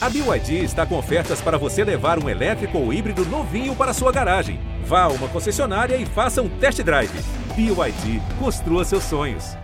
A BYD está com ofertas para você levar um elétrico ou híbrido novinho para sua garagem. Vá a uma concessionária e faça um test drive. BYD, construa seus sonhos.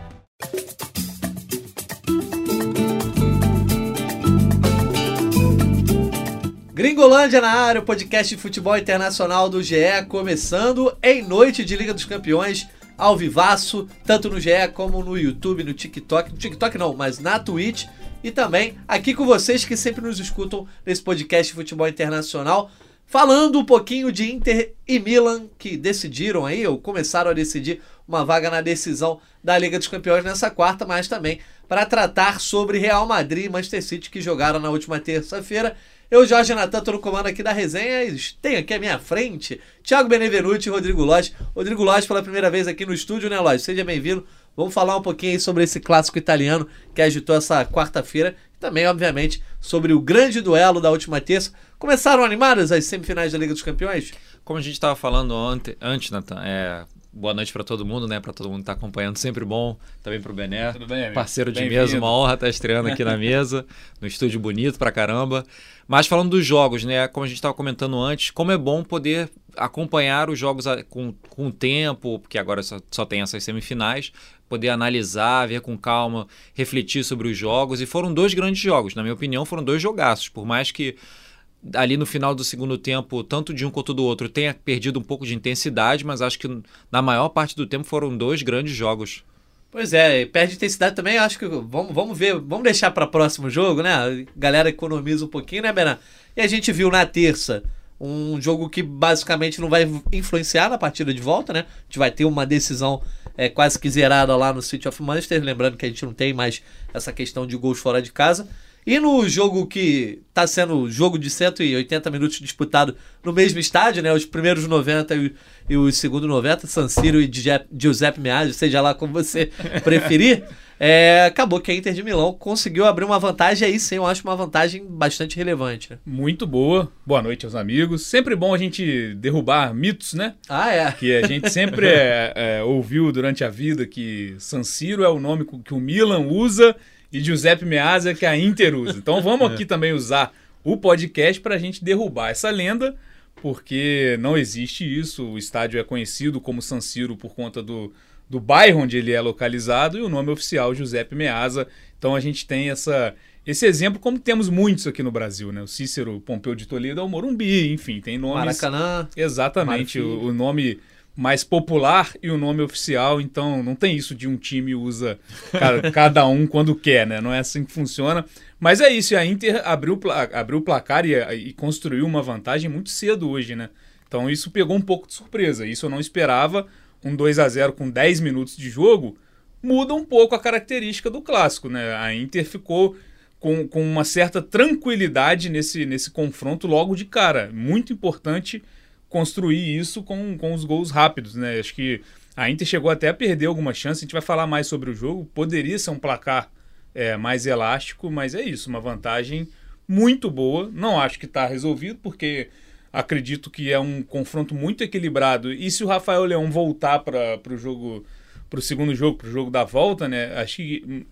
Gringolândia na área, o podcast de futebol internacional do GE, começando em noite de Liga dos Campeões, ao vivaço, tanto no GE como no YouTube, no TikTok. No TikTok não, mas na Twitch. E também aqui com vocês que sempre nos escutam nesse podcast de futebol internacional. Falando um pouquinho de Inter e Milan, que decidiram aí, ou começaram a decidir uma vaga na decisão da Liga dos Campeões nessa quarta, mas também para tratar sobre Real Madrid e Manchester City, que jogaram na última terça-feira. Eu, Jorge Natan, estou no comando aqui da resenha e tenho aqui à minha frente Thiago Benevenuti e Rodrigo Lodge. Rodrigo Lodge pela primeira vez aqui no estúdio, né, Lodge? Seja bem-vindo. Vamos falar um pouquinho sobre esse clássico italiano que agitou essa quarta-feira. Também, obviamente, sobre o grande duelo da última terça. Começaram animadas as semifinais da Liga dos Campeões? Como a gente estava falando ante, antes, Natan, é, boa noite para todo mundo, né? Para todo mundo que tá acompanhando, sempre bom. Também para o Bené, Tudo bem, amigo? parceiro de mesa, uma honra estar estreando aqui na mesa, no estúdio bonito pra caramba. Mas falando dos jogos, né? Como a gente estava comentando antes, como é bom poder acompanhar os jogos com, com tempo, porque agora só, só tem essas semifinais, poder analisar, ver com calma, refletir sobre os jogos. E foram dois grandes jogos, na minha opinião, foram dois jogaços, por mais que ali no final do segundo tempo, tanto de um quanto do outro, tenha perdido um pouco de intensidade, mas acho que na maior parte do tempo foram dois grandes jogos. Pois é, perde intensidade também, acho que vamos, vamos ver, vamos deixar para próximo jogo, né? A galera economiza um pouquinho, né, Benan? E a gente viu na terça um jogo que basicamente não vai influenciar na partida de volta, né? A gente vai ter uma decisão é, quase que zerada lá no City of Manchester, lembrando que a gente não tem mais essa questão de gols fora de casa. E no jogo que está sendo jogo de 180 minutos disputado no mesmo estádio, né? Os primeiros 90 e, e os segundos 90, San Siro e Giuseppe- Meazza, seja lá como você preferir. É, acabou que a Inter de Milão conseguiu abrir uma vantagem aí sim, eu acho uma vantagem bastante relevante. né? Muito boa. Boa noite aos amigos. Sempre bom a gente derrubar mitos, né? Ah, é. Que a gente sempre é, é, ouviu durante a vida que San Siro é o nome que o Milan usa e Giuseppe Meazza que a Inter usa. Então vamos aqui também usar o podcast para a gente derrubar essa lenda, porque não existe isso. O estádio é conhecido como San Siro por conta do, do bairro onde ele é localizado e o nome oficial Giuseppe Meazza. Então a gente tem essa esse exemplo, como temos muitos aqui no Brasil, né? O Cícero Pompeu de Toledo é o Morumbi, enfim, tem nomes. Maracanã. Exatamente, o, o nome mais popular e o nome oficial, então não tem isso de um time usa ca- cada um quando quer, né? Não é assim que funciona. Mas é isso, a Inter abriu, abriu o placar e, e construiu uma vantagem muito cedo hoje, né? Então isso pegou um pouco de surpresa. Isso eu não esperava. Um 2 a 0 com 10 minutos de jogo muda um pouco a característica do clássico, né? A Inter ficou com, com uma certa tranquilidade nesse, nesse confronto logo de cara. Muito importante construir isso com, com os gols rápidos, né? Acho que a Inter chegou até a perder alguma chance. A gente vai falar mais sobre o jogo. Poderia ser um placar é, mais elástico, mas é isso, uma vantagem muito boa. Não acho que está resolvido, porque acredito que é um confronto muito equilibrado. E se o Rafael Leão voltar para o jogo, para o segundo jogo, para o jogo da volta, né? Acho que hum,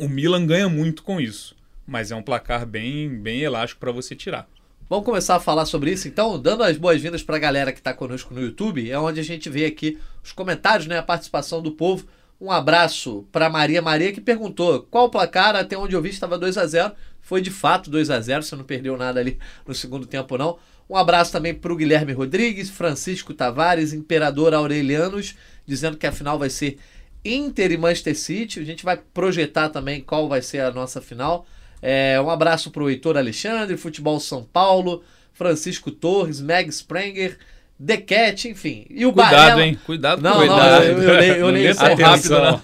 o Milan ganha muito com isso. Mas é um placar bem, bem elástico para você tirar. Vamos começar a falar sobre isso, então, dando as boas-vindas para a galera que está conosco no YouTube, é onde a gente vê aqui os comentários, né, a participação do povo. Um abraço para Maria Maria que perguntou qual o placar, até onde eu vi estava 2 a 0 Foi de fato 2 a 0 você não perdeu nada ali no segundo tempo, não. Um abraço também para o Guilherme Rodrigues, Francisco Tavares, Imperador Aurelianos, dizendo que a final vai ser Inter e Manchester City. A gente vai projetar também qual vai ser a nossa final. É, um abraço para o Heitor Alexandre, Futebol São Paulo, Francisco Torres, Meg Sprenger, The Cat, enfim. E o Cuidado, Barella- hein? Cuidado Não, com não, cuidado. eu- eu leio- eu leio rápido, não.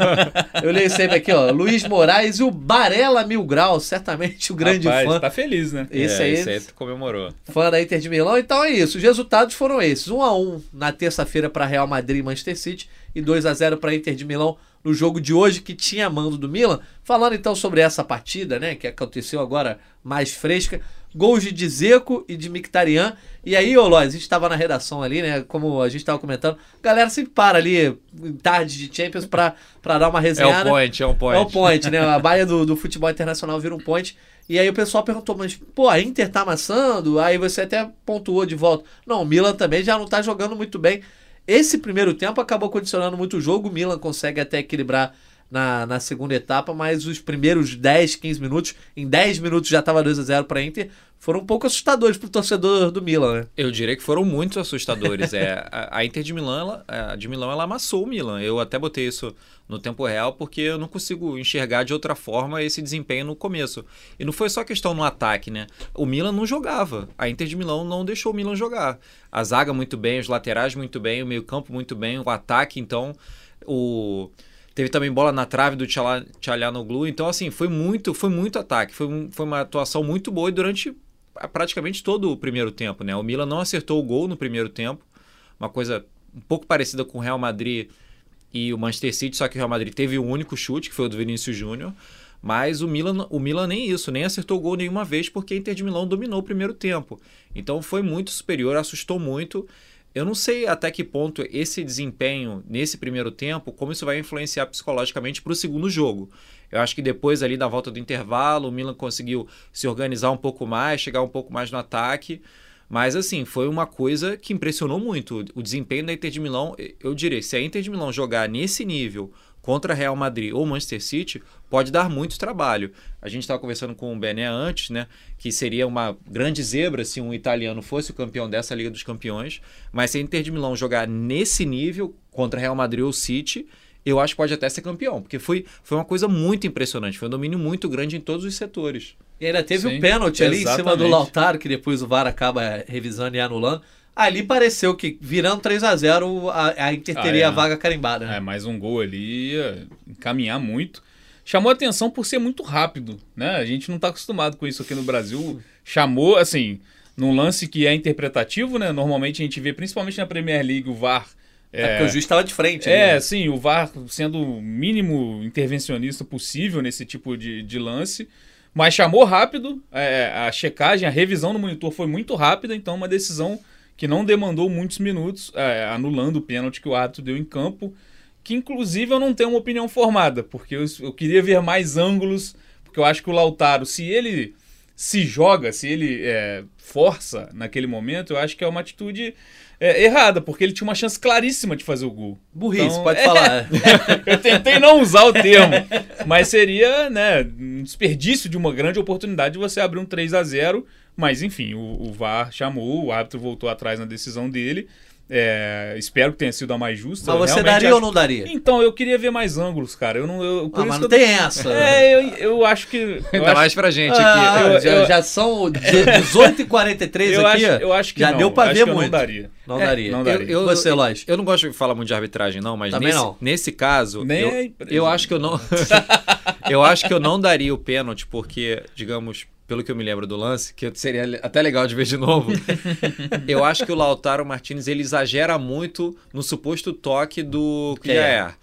Eu leio sempre aqui, ó. Luiz Moraes e o Barella Mil Grau, certamente o grande Rapaz, fã. tá feliz, né? Esse é, aí, Esse aí tu comemorou. fã da Inter de Milão. Então é isso. Os resultados foram esses: 1 a 1 na terça-feira para Real Madrid e Manchester City e 2 a 0 para Inter de Milão no jogo de hoje que tinha mando do Milan. Falando então sobre essa partida, né, que aconteceu agora mais fresca. Gols de Dzeko e de Mkhitaryan. E aí, ô a gente estava na redação ali, né? Como a gente estava comentando, a galera sempre para ali em tarde de Champions para dar uma É resenha. o point, é o point. É o point, né? A baia do, do futebol internacional vira um point. E aí o pessoal perguntou, mas, pô, a Inter tá amassando? Aí você até pontuou de volta. Não, o Milan também já não tá jogando muito bem. Esse primeiro tempo acabou condicionando muito o jogo. O Milan consegue até equilibrar na, na segunda etapa, mas os primeiros 10, 15 minutos, em 10 minutos já tava 2 a 0 para Inter, foram um pouco assustadores pro torcedor do Milan, né? Eu diria que foram muito assustadores. é, a, a Inter de Milão, ela, a de Milão, ela amassou o Milan. Eu até botei isso no tempo real porque eu não consigo enxergar de outra forma esse desempenho no começo. E não foi só questão no ataque, né? O Milan não jogava. A Inter de Milão não deixou o Milan jogar. A zaga muito bem, os laterais muito bem, o meio-campo muito bem, o ataque, então, o Teve também bola na trave do Tchalhanoglu. Então, assim, foi muito, foi muito ataque. Foi, foi uma atuação muito boa durante praticamente todo o primeiro tempo, né? O Milan não acertou o gol no primeiro tempo. Uma coisa um pouco parecida com o Real Madrid e o Manchester City, só que o Real Madrid teve um único chute, que foi o do Vinícius Júnior. Mas o Milan, o Milan nem isso, nem acertou o gol nenhuma vez, porque a Inter de Milão dominou o primeiro tempo. Então foi muito superior, assustou muito. Eu não sei até que ponto esse desempenho nesse primeiro tempo, como isso vai influenciar psicologicamente para o segundo jogo. Eu acho que depois ali da volta do intervalo, o Milan conseguiu se organizar um pouco mais, chegar um pouco mais no ataque. Mas assim, foi uma coisa que impressionou muito. O desempenho da Inter de Milão, eu diria, se a Inter de Milão jogar nesse nível contra Real Madrid ou Manchester City, pode dar muito trabalho. A gente estava conversando com o Bené antes, né? Que seria uma grande zebra se um italiano fosse o campeão dessa Liga dos Campeões. Mas se a Inter de Milão jogar nesse nível contra Real Madrid ou City, eu acho que pode até ser campeão, porque foi, foi uma coisa muito impressionante, foi um domínio muito grande em todos os setores. E ainda teve Sim, um pênalti ali em cima do. Lautaro, que depois o VAR acaba revisando e anulando. Ali pareceu que, virando 3 a 0 a, a Inter Ah, teria é. a vaga carimbada. né? É, mais um gol ali ia encaminhar muito. Chamou atenção por ser muito rápido, né? A gente não tá acostumado com isso aqui no Brasil. Chamou, assim, num lance que é interpretativo, né? Normalmente a gente vê, principalmente na Premier League, o VAR. É, porque o juiz estava de frente. É, né? sim, o VAR sendo o mínimo intervencionista possível nesse tipo de, de lance. Mas chamou rápido, é, a checagem, a revisão no monitor foi muito rápida, então uma decisão que não demandou muitos minutos, é, anulando o pênalti que o árbitro deu em campo, que inclusive eu não tenho uma opinião formada, porque eu, eu queria ver mais ângulos, porque eu acho que o Lautaro, se ele se joga, se ele é, força naquele momento, eu acho que é uma atitude é, errada, porque ele tinha uma chance claríssima de fazer o gol. Burrice, Então, pode é. falar. Eu tentei não usar o termo, mas seria né, um desperdício de uma grande oportunidade de você abrir um 3 a 0 Mas enfim, o, o VAR chamou, o árbitro voltou atrás na decisão dele. É, espero que tenha sido a mais justa. Mas você Realmente daria acho- ou não daria? Então, eu queria ver mais ângulos, cara. Eu não. Eu, por Ah, mas não que eu- tem essa. É, eu, eu acho que. eu Ainda acho- mais pra gente Ah, aqui. eu- já, eu- já são 18h43 eu aqui. acho, eu acho que já não. deu pra Acho ver muito. Não daria. Não É, daria. não Eu- daria. eu- Você, Lóis. Eu não gosto de falar muito de arbitragem, não, mas Também nesse, não. nesse caso, Nem eu, eu acho que eu não. eu acho que eu não daria o pênalti, porque, digamos, pelo que eu me lembro do lance, que seria até legal de ver de novo. eu acho que o Lautaro Martinez ele exagera muito no suposto toque do Kjaer.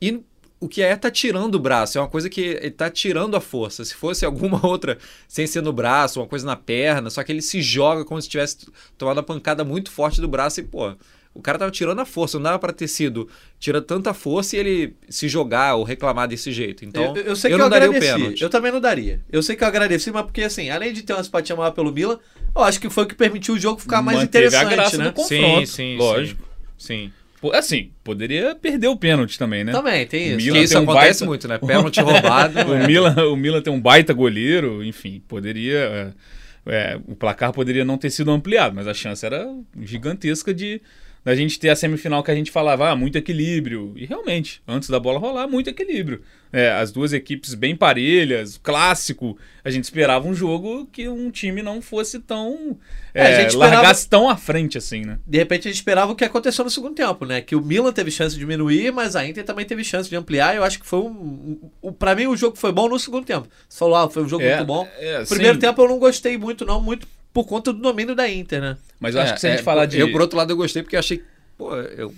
E o Kjaer tá tirando o braço, é uma coisa que ele tá tirando a força. Se fosse alguma outra, sem ser no braço, uma coisa na perna, só que ele se joga como se tivesse tomado uma pancada muito forte do braço e, pô, o cara tava tirando a força, não dava pra ter sido tirando tanta força e ele se jogar ou reclamar desse jeito. Então, eu, eu sei que não eu daria o agradeci. pênalti. Eu também não daria. Eu sei que eu agradeci, mas porque assim, além de ter uma simpatia maior pelo Milan, eu acho que foi o que permitiu o jogo ficar mais Manteve a interessante, graça né? do confronto, Sim, sim, lógico. Sim. Pô, Assim, poderia perder o pênalti também, né? Também, tem O isso. Milan Que isso tem um acontece baita- muito, né? Pênalti roubado. O é. Milan, o Milan tem um baita goleiro, enfim, poderia. é, é, o placar poderia não ter sido ampliado, mas a chance era gigantesca de da gente ter a semifinal que a gente falava, ah, muito equilíbrio. E realmente, antes da bola rolar, muito equilíbrio. É, as duas equipes bem parelhas, clássico. A gente esperava um jogo que um time não fosse tão. É, a é, gente esperava- largasse tão à frente assim, né? De repente a gente esperava o que aconteceu no segundo tempo, né? Que o Milan teve chance de diminuir, mas a Inter também teve chance de ampliar. Eu acho que foi um. um para mim, o jogo foi bom no segundo tempo. Você falou, ah, foi um jogo É, muito bom. é, primeiro sim. tempo eu não gostei muito, não, muito por conta do domínio da Inter, né? Mas eu acho É, que se a gente é, falar de. Eu, por outro lado, eu gostei porque eu achei. Pô, eu,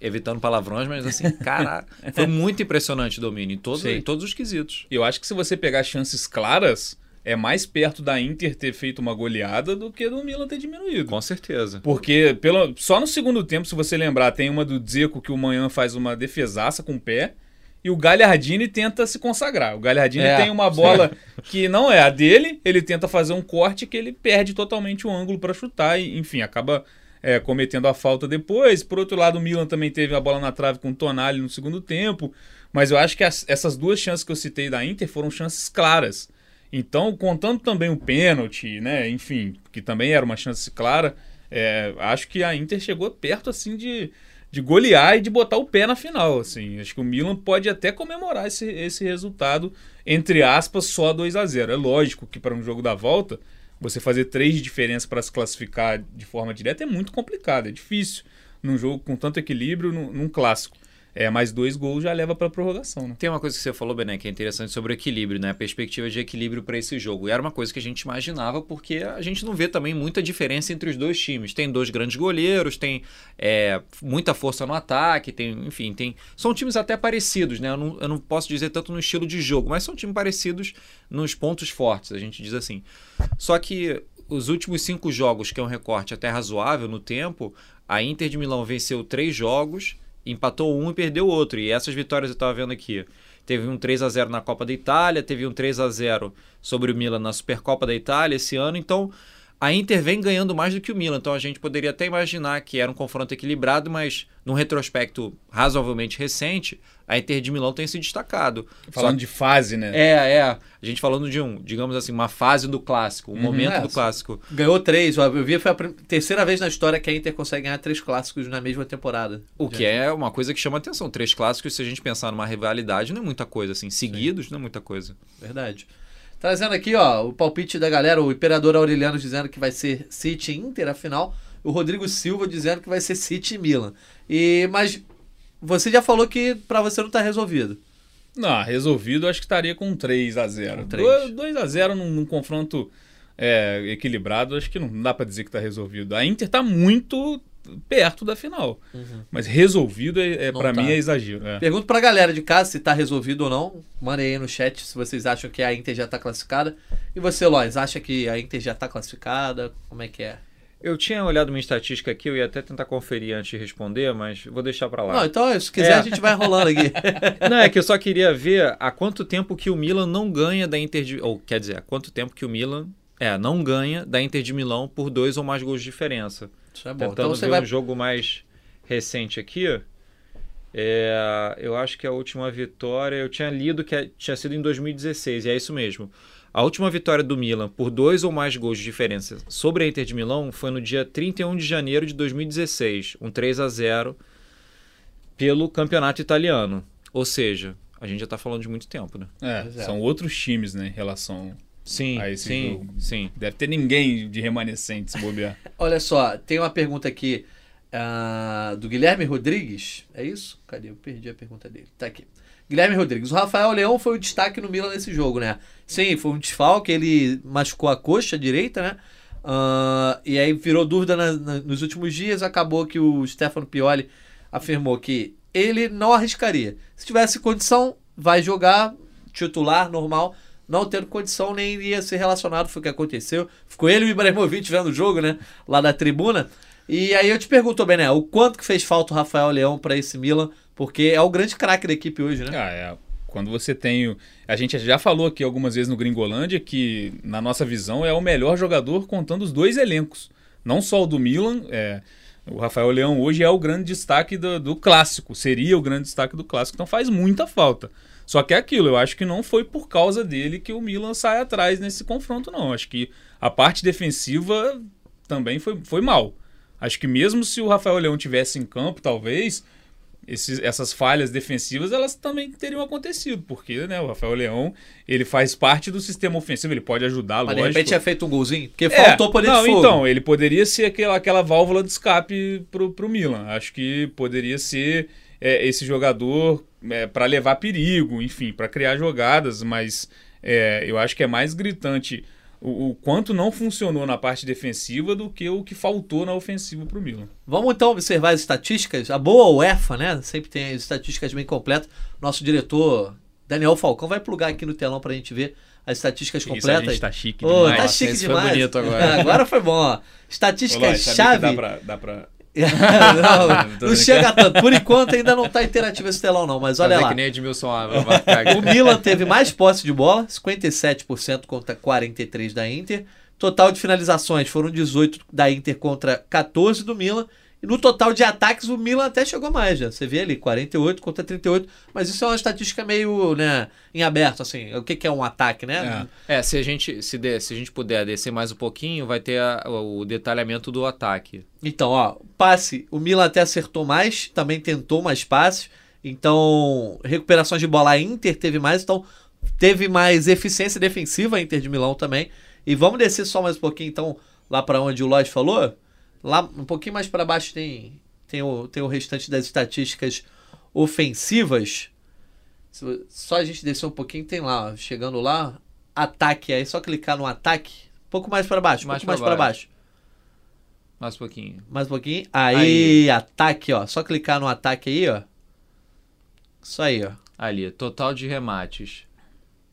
evitando palavrões, mas assim, cara, foi muito impressionante o domínio em todos, em todos os quesitos. Eu acho que se você pegar chances claras, é mais perto da Inter ter feito uma goleada do que do Milan ter diminuído. Com certeza. Porque pelo, só no segundo tempo, se você lembrar, tem uma do Dzeko que o Manhã faz uma defesaça com o pé e o Gagliardini tenta se consagrar. O Gagliardini É, tem uma bola que não é a dele, ele tenta fazer um corte que ele perde totalmente o ângulo para chutar e, enfim, acaba é, cometendo a falta depois. Por outro lado, o Milan também teve a bola na trave com o Tonali no segundo tempo, mas eu acho que as- essas duas chances que eu citei da Inter foram chances claras. Então, contando também o pênalti, né, enfim, que também era uma chance clara, é, acho que a Inter chegou perto assim de, de golear e de botar o pé na final. Assim. Acho que o Milan pode até comemorar esse, esse resultado, entre aspas, só 2 a 0 É lógico que para um jogo da volta, você fazer três de diferença para se classificar de forma direta é muito complicado, é difícil. Num jogo com tanto equilíbrio, num, num clássico. É, mas dois gols já leva para prorrogação, né? Tem uma coisa que você falou, Bené, que é interessante sobre o equilíbrio, né? A perspectiva de equilíbrio para esse jogo. E era uma coisa que a gente imaginava, porque a gente não vê também muita diferença entre os dois times. Tem dois grandes goleiros, tem é, muita força no ataque, tem, enfim, tem. São times até parecidos, né? Eu não, eu não posso dizer tanto no estilo de jogo, mas são times parecidos nos pontos fortes, a gente diz assim. Só que os últimos cinco jogos, que é um recorte até razoável no tempo, a Inter de Milão venceu três jogos, empatou um e perdeu outro. E essas vitórias eu estava vendo aqui. Teve um 3 a 0 na Copa da Itália, teve um 3 a 0 sobre o Milan na Supercopa da Itália esse ano. Então, a Inter vem ganhando mais do que o Milan. Então, a gente poderia até imaginar que era um confronto equilibrado, mas num retrospecto razoavelmente recente, a Inter de Milão tem se destacado. Falando de fase, né? É, é. A gente falando de um, digamos assim, uma fase do clássico, um momento É, do clássico. Ganhou três. Eu vi, foi a terceira vez na história que a Inter consegue ganhar três clássicos na mesma temporada. O que é uma coisa que chama atenção. Três clássicos, se a gente pensar numa rivalidade, não é muita coisa, assim. Seguidos, não é muita coisa. Verdade. Trazendo aqui, ó, o palpite da galera, o Imperador Aureliano dizendo que vai ser City Inter a final, o Rodrigo Silva dizendo que vai ser City Milan. E mas você já falou que pra você não tá resolvido. Não, resolvido, acho que estaria com 3 a 0 Com três. 2 a 0 num, num confronto é, equilibrado, acho que não dá pra dizer que tá resolvido. A Inter tá muito perto da final. Mas resolvido, é, é, para tá. mim, é exagero. é. Pergunto pra galera de casa se tá resolvido ou não. Mandem aí no chat se vocês acham que a Inter já tá classificada. E você, Lois, acha que a Inter já tá classificada? Como é que é? Eu tinha olhado minha estatística aqui, eu ia até tentar conferir antes de responder, mas vou deixar pra lá. Não, então, se quiser, É. a gente vai rolando aqui. Não, é que eu só queria ver há quanto tempo que o Milan não ganha da Inter de... Ou, quer dizer, há quanto tempo que o Milan... É, não ganha da Inter de Milão por dois ou mais gols de diferença. Isso é bom. Tentando Então você ver vai. um jogo mais recente aqui. É, eu acho que a última vitória... Eu tinha lido que é- tinha sido em 2016, e é isso mesmo. A última vitória do Milan por dois ou mais gols de diferença sobre a Inter de Milão foi no dia 31 de janeiro de 2016, um 3 a 0 pelo campeonato italiano. Ou seja, a gente já tá falando de muito tempo, né? É, é. são outros times, né, em relação... Sim, sim, jogo. sim. Deve ter ninguém de remanescente se bobear. Olha só, tem uma pergunta aqui ah, do Guilherme Rodrigues. É isso? Cadê? Eu perdi a pergunta dele. Tá aqui. Guilherme Rodrigues. O Rafael Leão foi o destaque no Milan nesse jogo, né? Sim, foi um desfalque. Ele machucou a coxa direita, né? Ah, e aí virou dúvida na- na- nos últimos dias. Acabou que o Stefano Pioli afirmou que ele não arriscaria. Se tivesse condição, vai jogar titular, normal. Não tendo condição, nem iria ser relacionado. Foi o que aconteceu. Ficou ele e o Ibrahimovic vendo o jogo, né? Lá da tribuna. E aí eu te pergunto, Bené, o quanto que fez falta o Rafael Leão para esse Milan? Porque é o grande craque da equipe hoje, né? Ah, é. Quando você tem. A gente já falou aqui algumas vezes no Gringolândia que, na nossa visão, é o melhor jogador contando os dois elencos. Não só o do Milan. é, O Rafael Leão hoje é o grande destaque do, do clássico. Seria o grande destaque do clássico. Então faz muita falta. Só que é aquilo, eu acho que não foi por causa dele que o Milan sai atrás nesse confronto, não. Acho que a parte defensiva também foi, foi mal. Acho que mesmo se o Rafael Leão tivesse em campo, talvez, esses- essas falhas defensivas elas também teriam acontecido, porque né, o Rafael Leão ele faz parte do sistema ofensivo, ele pode ajudar, Mas de lógico. repente tinha feito um golzinho? Porque É, faltou poder não, de fogo. então, ele poderia ser aquela, aquela válvula de escape pro, pro Milan. Acho que poderia ser é, esse jogador para levar perigo, enfim, para criar jogadas, mas é, eu acho que é mais gritante o, o quanto não funcionou na parte defensiva do que o que faltou na ofensiva para o Milan. Vamos então observar as estatísticas. A boa UEFA, né? Sempre tem as estatísticas bem completas. Nosso diretor Daniel Falcão vai plugar aqui no telão para a gente ver as estatísticas Isso, a completas. gente tá chique Ô, demais. tá Nossa, chique esse foi demais. bonito agora. agora foi bom, ó. Estatísticas que chave. Dá pra, dá pra... não, não chega tanto. Por enquanto ainda não tá interativo esse telão, não. Mas olha Fazer lá. que nem Edmilson vai ficar. O Milan teve mais posse de bola, 57% contra 43% da Inter. Total de finalizações foram 18 da Inter contra 14 do Milan. E no total de ataques, o Milan até chegou mais, já. Você vê ali, 48 contra 38. Mas isso é uma estatística meio, né, em aberto, assim. O que, que é um ataque, né? É, se a gente, se, der- se a gente puder descer mais um pouquinho, vai ter a- o detalhamento do ataque. Então, ó, passe, o Milan até acertou mais, também tentou mais passes. Então, recuperações de bola, a Inter teve mais, então teve mais eficiência defensiva a Inter de Milão também. E vamos descer só mais um pouquinho, então, lá para onde o Lodge falou. Lá um pouquinho mais para baixo tem, tem, o, tem o restante das estatísticas ofensivas. Só a gente descer um pouquinho, tem lá, chegando lá, ataque, aí só clicar no ataque, um pouco mais para baixo, um Mais pouco mais para baixo. baixo. Mais um pouquinho. Mais um pouquinho. Aí, ataque, ó. Só clicar no ataque aí, ó. Isso aí, ó. Ali, total de remates.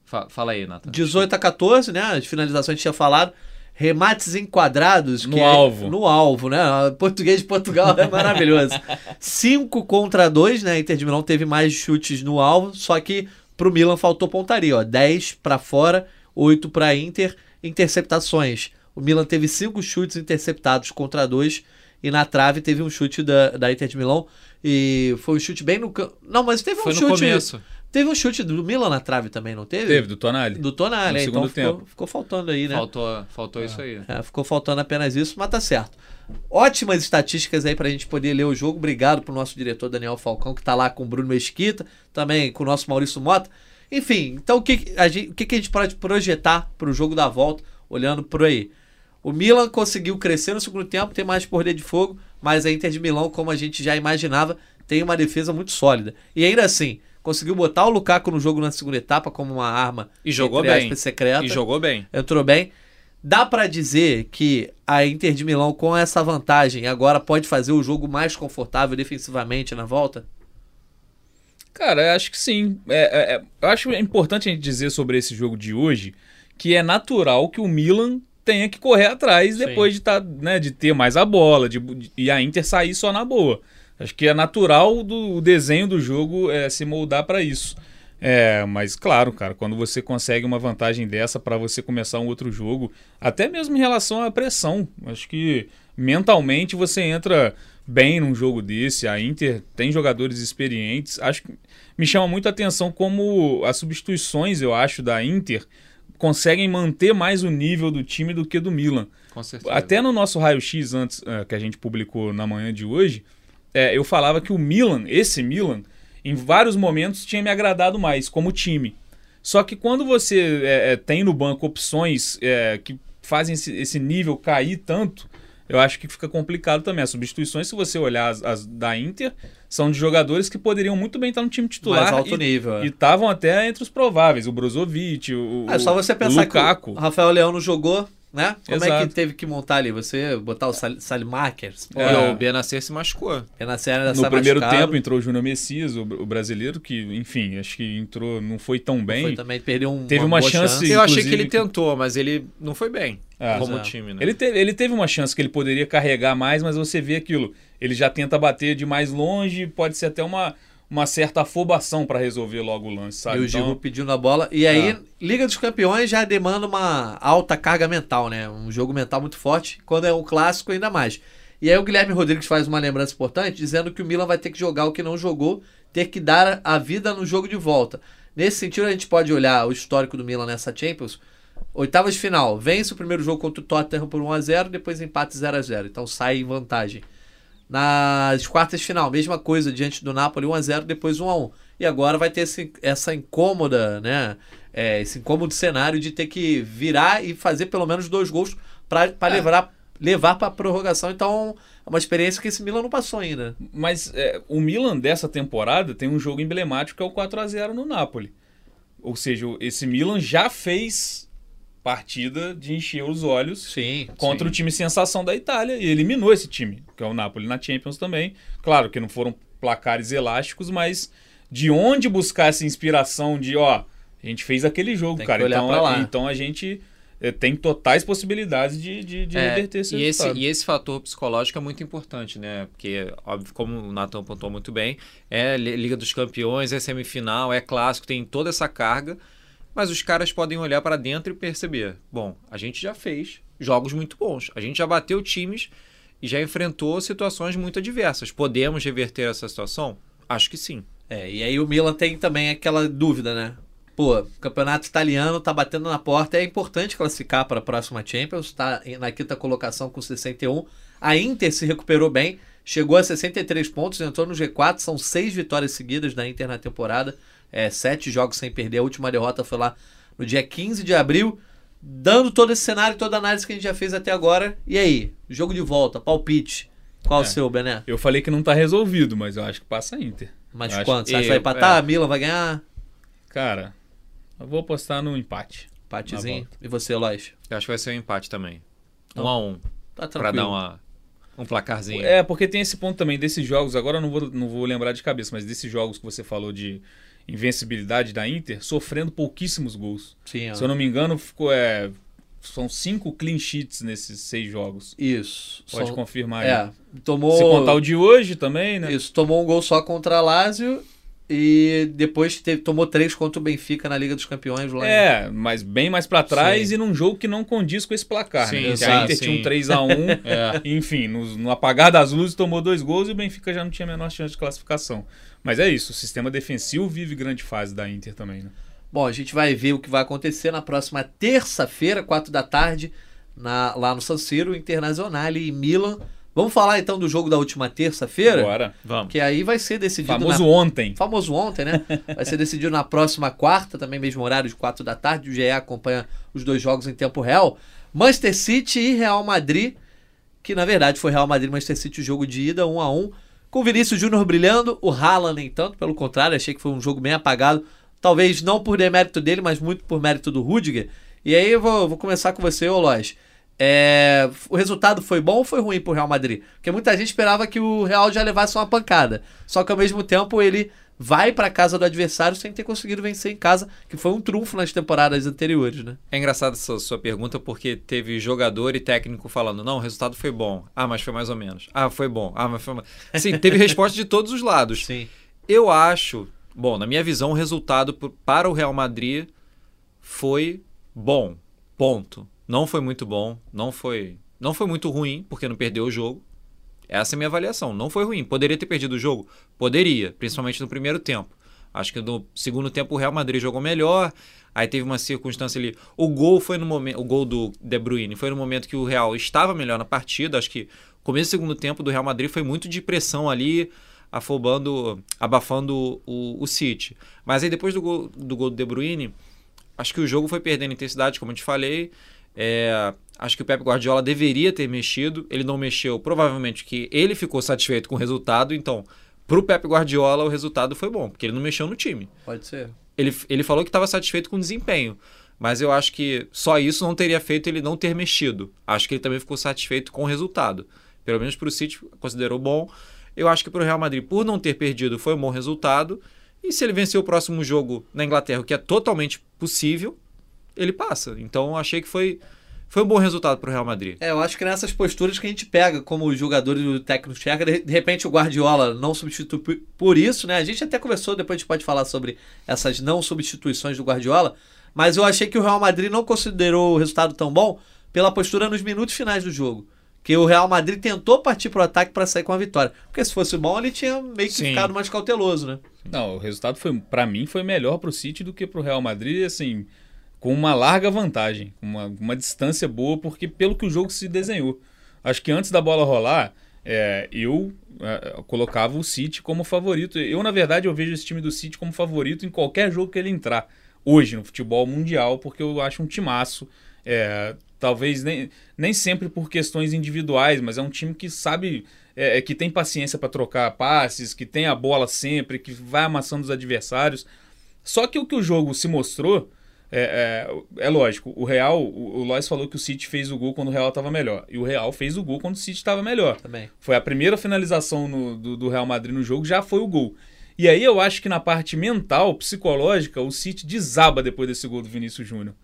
Fa- fala aí, Nathan. 18 a 14, né? As finalizações a gente tinha falado. Remates enquadrados. No que é- alvo. no alvo, né? Português de Portugal é maravilhoso. 5 contra 2, né? Inter de Milão teve mais chutes no alvo, só que pro Milan faltou pontaria, ó. 10 para fora, 8 para Inter. Interceptações. O Milan teve 5 chutes interceptados contra 2 e na trave teve um chute da, da Inter de Milão e foi um chute bem no. Não, mas teve Foi um no chute. começo. Teve um chute do Milan na trave também, não teve? Teve, do Tonali. Do Tonali, No é, então segundo ficou, tempo. ficou faltando aí, né? Faltou, faltou isso aí. É, ficou faltando apenas isso, mas tá certo. Ótimas estatísticas aí pra gente poder ler o jogo. Obrigado pro nosso diretor Daniel Falcão, que tá lá com o Bruno Mesquita, também com o nosso Maurício Mota. Enfim, então o que, a gente, o que, que a gente pode projetar pro jogo da volta, olhando por aí? O Milan conseguiu crescer no segundo tempo, ter mais poder de fogo, mas a Inter de Milão, como a gente já imaginava, tem uma defesa muito sólida. E ainda assim, conseguiu botar o Lukaku no jogo na segunda etapa como uma arma E jogou bem. secreta E jogou bem. entrou bem. Dá pra dizer que a Inter de Milão, com essa vantagem, agora pode fazer o jogo mais confortável defensivamente na volta? Cara, eu acho que sim. É, é, é, eu acho importante a gente dizer sobre esse jogo de hoje que é natural que o Milan tenha que correr atrás Sim. depois de, tá, né, de ter mais a bola de, de- e a Inter sair só na boa. Acho que é natural do o desenho do jogo é, se moldar para isso. É, mas claro, cara, quando você consegue uma vantagem dessa para você começar um outro jogo, até mesmo em relação à pressão, acho que mentalmente você entra bem num jogo desse. A Inter tem jogadores experientes. Acho que me chama muito a atenção como as substituições, eu acho, da Inter conseguem manter mais o nível do time do que do Milan. Com certeza. Até no nosso raio-x antes eh, que a gente publicou na manhã de hoje, eh, eu falava que o Milan, esse Milan, em vários momentos tinha me agradado mais como time. Só que quando você eh, eh, tem no banco opções eh, que fazem esse, esse nível cair tanto, eu acho que fica complicado também. As substituições, se você olhar as, as da Inter, são de jogadores que poderiam muito bem estar no time titular. mais alto e, nível. é. e estavam até entre os prováveis. O Brozovic, o, Ah, é só você o pensar Lukaku. que o Rafael Leão não jogou, né? Como é Exato. que teve que montar ali? Você botar o Sal? Pô, E É. o Benacer se machucou. é na série da No primeiro tempo entrou o Júnior Messias, o, o brasileiro, que, enfim, acho que entrou, não foi tão bem. Foi também, perdeu um, Teve uma boa chance- Eu achei que ele tentou, mas ele não foi bem Ah, como é. time, né? Ele teve, ele teve uma chance que ele poderia carregar mais, mas você vê aquilo. Ele já tenta bater de mais longe, pode ser até uma, uma certa afobação para resolver logo o lance, E sabe? o Então, Giroud pedindo a bola. E aí, Ah. Liga dos Campeões já demanda uma alta carga mental, né? Um jogo mental muito forte. Quando é um clássico, ainda mais. E aí o Guilherme Rodrigues faz uma lembrança importante, dizendo que o Milan vai ter que jogar o que não jogou, ter que dar a vida no jogo de volta. Nesse sentido, a gente pode olhar o histórico do Milan nessa Champions. Oitavas de final, vence o primeiro jogo contra o Tottenham por 1x0, depois empate 0x0. Então sai em vantagem. Nas quartas de final, mesma coisa diante do Napoli, 1x0, depois 1x1. E agora vai ter esse, essa incômoda, né? É, esse incômodo cenário de ter que virar e fazer pelo menos dois gols para É. levar, levar para prorrogação. Então, é uma experiência que esse Milan não passou ainda. Mas é, o Milan dessa temporada tem um jogo emblemático que é o 4 a 0 no Napoli. Ou seja, esse Milan já fez partida de encher os olhos Sim. contra Sim. o time sensação da Itália e eliminou esse time, que é o Napoli na Champions também. Claro que não foram placares elásticos, mas de onde buscar essa inspiração de, ó, a gente fez aquele jogo, Tem cara. Então, lá. então a gente eh, tem totais possibilidades de, de, de É, reverter esse e, esse, resultado. e esse fator psicológico é muito importante, né? Porque, óbvio, como o Natan pontuou muito bem, é Li- Liga dos Campeões, é semifinal, é clássico, tem toda essa carga, mas os caras podem olhar para dentro e perceber: bom, a gente já fez jogos muito bons, a gente já bateu times e já enfrentou situações muito adversas. Podemos reverter essa situação? Acho que sim. É, e aí o Milan tem também aquela dúvida, né? Pô, campeonato italiano tá batendo na porta, é importante classificar para a próxima Champions, tá na quinta colocação com 61. A Inter se recuperou bem, chegou a 63 pontos, entrou no G4, são seis vitórias seguidas da Inter na temporada, é, sete jogos sem perder, a última derrota foi lá no dia 15 de abril, dando todo esse cenário, toda a análise que a gente já fez até agora. E aí, jogo de volta, palpite, qual o É. seu, Bené? Eu falei que não tá resolvido, mas eu acho que passa a Inter. Mas Eu acho- quanto? Você acha que vai empatar? é. A Milan vai ganhar? Cara, eu vou apostar no empate. Empatezinho. E você, Lois? Eu acho que vai ser um empate também. Então, Um a um, Tá para tranquilo. dar uma, um placarzinho. É, porque tem esse ponto também desses jogos, agora eu não vou, não vou lembrar de cabeça, mas desses jogos que você falou de invencibilidade da Inter, sofrendo pouquíssimos gols. Sim, ó. Se eu não me engano, ficou, é, são cinco clean sheets nesses seis jogos. Isso. Pode Só- confirmar aí. É, tomou. Se contar o de hoje também, né? Isso, tomou um gol só contra a Lazio e depois teve, tomou três contra o Benfica na Liga dos Campeões lá. em- É, mas bem mais pra trás Sim. e num jogo que não condiz com esse placar, Sim, né? Exato, a Inter tinha sim. um 3x1, É. enfim, no, no apagar das luzes tomou dois gols e o Benfica já não tinha a menor chance de classificação. Mas é isso, o sistema defensivo vive grande fase da Inter também, né? Bom, a gente vai ver o que vai acontecer na próxima terça-feira, quatro da tarde, na- lá no San Siro, Internazionale e Milan. Vamos falar então do jogo da última terça-feira? Agora, Vamos. Que aí vai ser decidido famoso na ontem. famoso ontem, né? Vai ser decidido na próxima quarta, também mesmo horário de 4 da tarde. O GE acompanha os dois jogos em tempo real. Manchester City e Real Madrid, que na verdade foi Real Madrid e Manchester City o jogo de ida, 1 a 1 com o Vinícius Júnior brilhando, o Haaland nem tanto, pelo contrário, achei que foi um jogo bem apagado. Talvez não por demérito dele, mas muito por mérito do Rudiger. E aí eu vou, vou começar com você, ô Lois. É, o resultado foi bom ou foi ruim pro Real Madrid? Porque muita gente esperava que o Real já levasse uma pancada. Só que ao mesmo tempo ele vai pra casa do adversário sem ter conseguido vencer em casa, que foi um trunfo nas temporadas anteriores, né? É engraçado essa sua pergunta porque teve jogador e técnico falando: não, o resultado foi bom. Ah, mas foi mais ou menos. Ah, foi bom. Ah, mas foi mais. Sim, teve resposta de todos os lados. Sim. Eu acho, bom, na minha visão, o resultado para o Real Madrid foi bom. Ponto. Não foi muito bom, não foi, não foi muito ruim, porque não perdeu o jogo. Essa é a minha avaliação. Não foi ruim. Poderia ter perdido o jogo? Poderia, principalmente no primeiro tempo. Acho que no segundo tempo o Real Madrid jogou melhor. Aí teve uma circunstância ali. O gol foi no momento, o gol do De Bruyne foi no momento que o Real estava melhor na partida. Acho que o começo do segundo tempo do Real Madrid foi muito de pressão ali, afobando, abafando o, o City. Mas aí depois do gol do, gol do De Bruyne, acho que o jogo foi perdendo intensidade, como eu te falei. É, acho que o Pep Guardiola deveria ter mexido. Ele não mexeu, provavelmente que ele ficou satisfeito com o resultado. Então, pro Pep Guardiola, o resultado foi bom, porque ele não mexeu no time. Pode ser. Ele, ele falou que estava satisfeito com o desempenho. Mas eu acho que só isso não teria feito ele não ter mexido. Acho que ele também ficou satisfeito com o resultado. Pelo menos para o City, considerou bom. Eu acho que para o Real Madrid, por não ter perdido, foi um bom resultado. E se ele vencer o próximo jogo na Inglaterra, o que é totalmente possível, ele passa. Então eu achei que foi, foi um bom resultado para o Real Madrid. É, eu acho que nessas posturas que a gente pega como jogadores do técnico checa, de de repente o Guardiola não substitui por- isso, né? A gente até conversou, depois a gente pode falar sobre essas não substituições do Guardiola, mas eu achei que o Real Madrid não considerou o resultado tão bom pela postura nos minutos finais do jogo. Que o Real Madrid tentou partir pro ataque para sair com a vitória. Porque se fosse bom, ele tinha meio que Sim. ficado mais cauteloso, né? Não, o resultado foi, para mim, foi melhor pro City do que pro Real Madrid, assim, com uma larga vantagem, uma, uma distância boa, porque pelo que o jogo se desenhou. Acho que antes da bola rolar, é, eu é, colocava o City como favorito. Eu, na verdade, eu vejo esse time do City como favorito em qualquer jogo que ele entrar. Hoje, no futebol mundial, porque eu acho um timaço. É, talvez nem, nem sempre por questões individuais, mas é um time que sabe, é, é, que tem paciência para trocar passes, que tem a bola sempre, que vai amassando os adversários. Só que o que o jogo se mostrou É, é, é lógico, o Real, o, o Lois falou que o City fez o gol quando o Real estava melhor. E o Real fez o gol quando o City estava melhor. Também. Foi a primeira finalização no- do, do Real Madrid no jogo, já foi o gol. E aí eu acho que na parte mental, psicológica, o City desaba depois desse gol do Vinícius Júnior.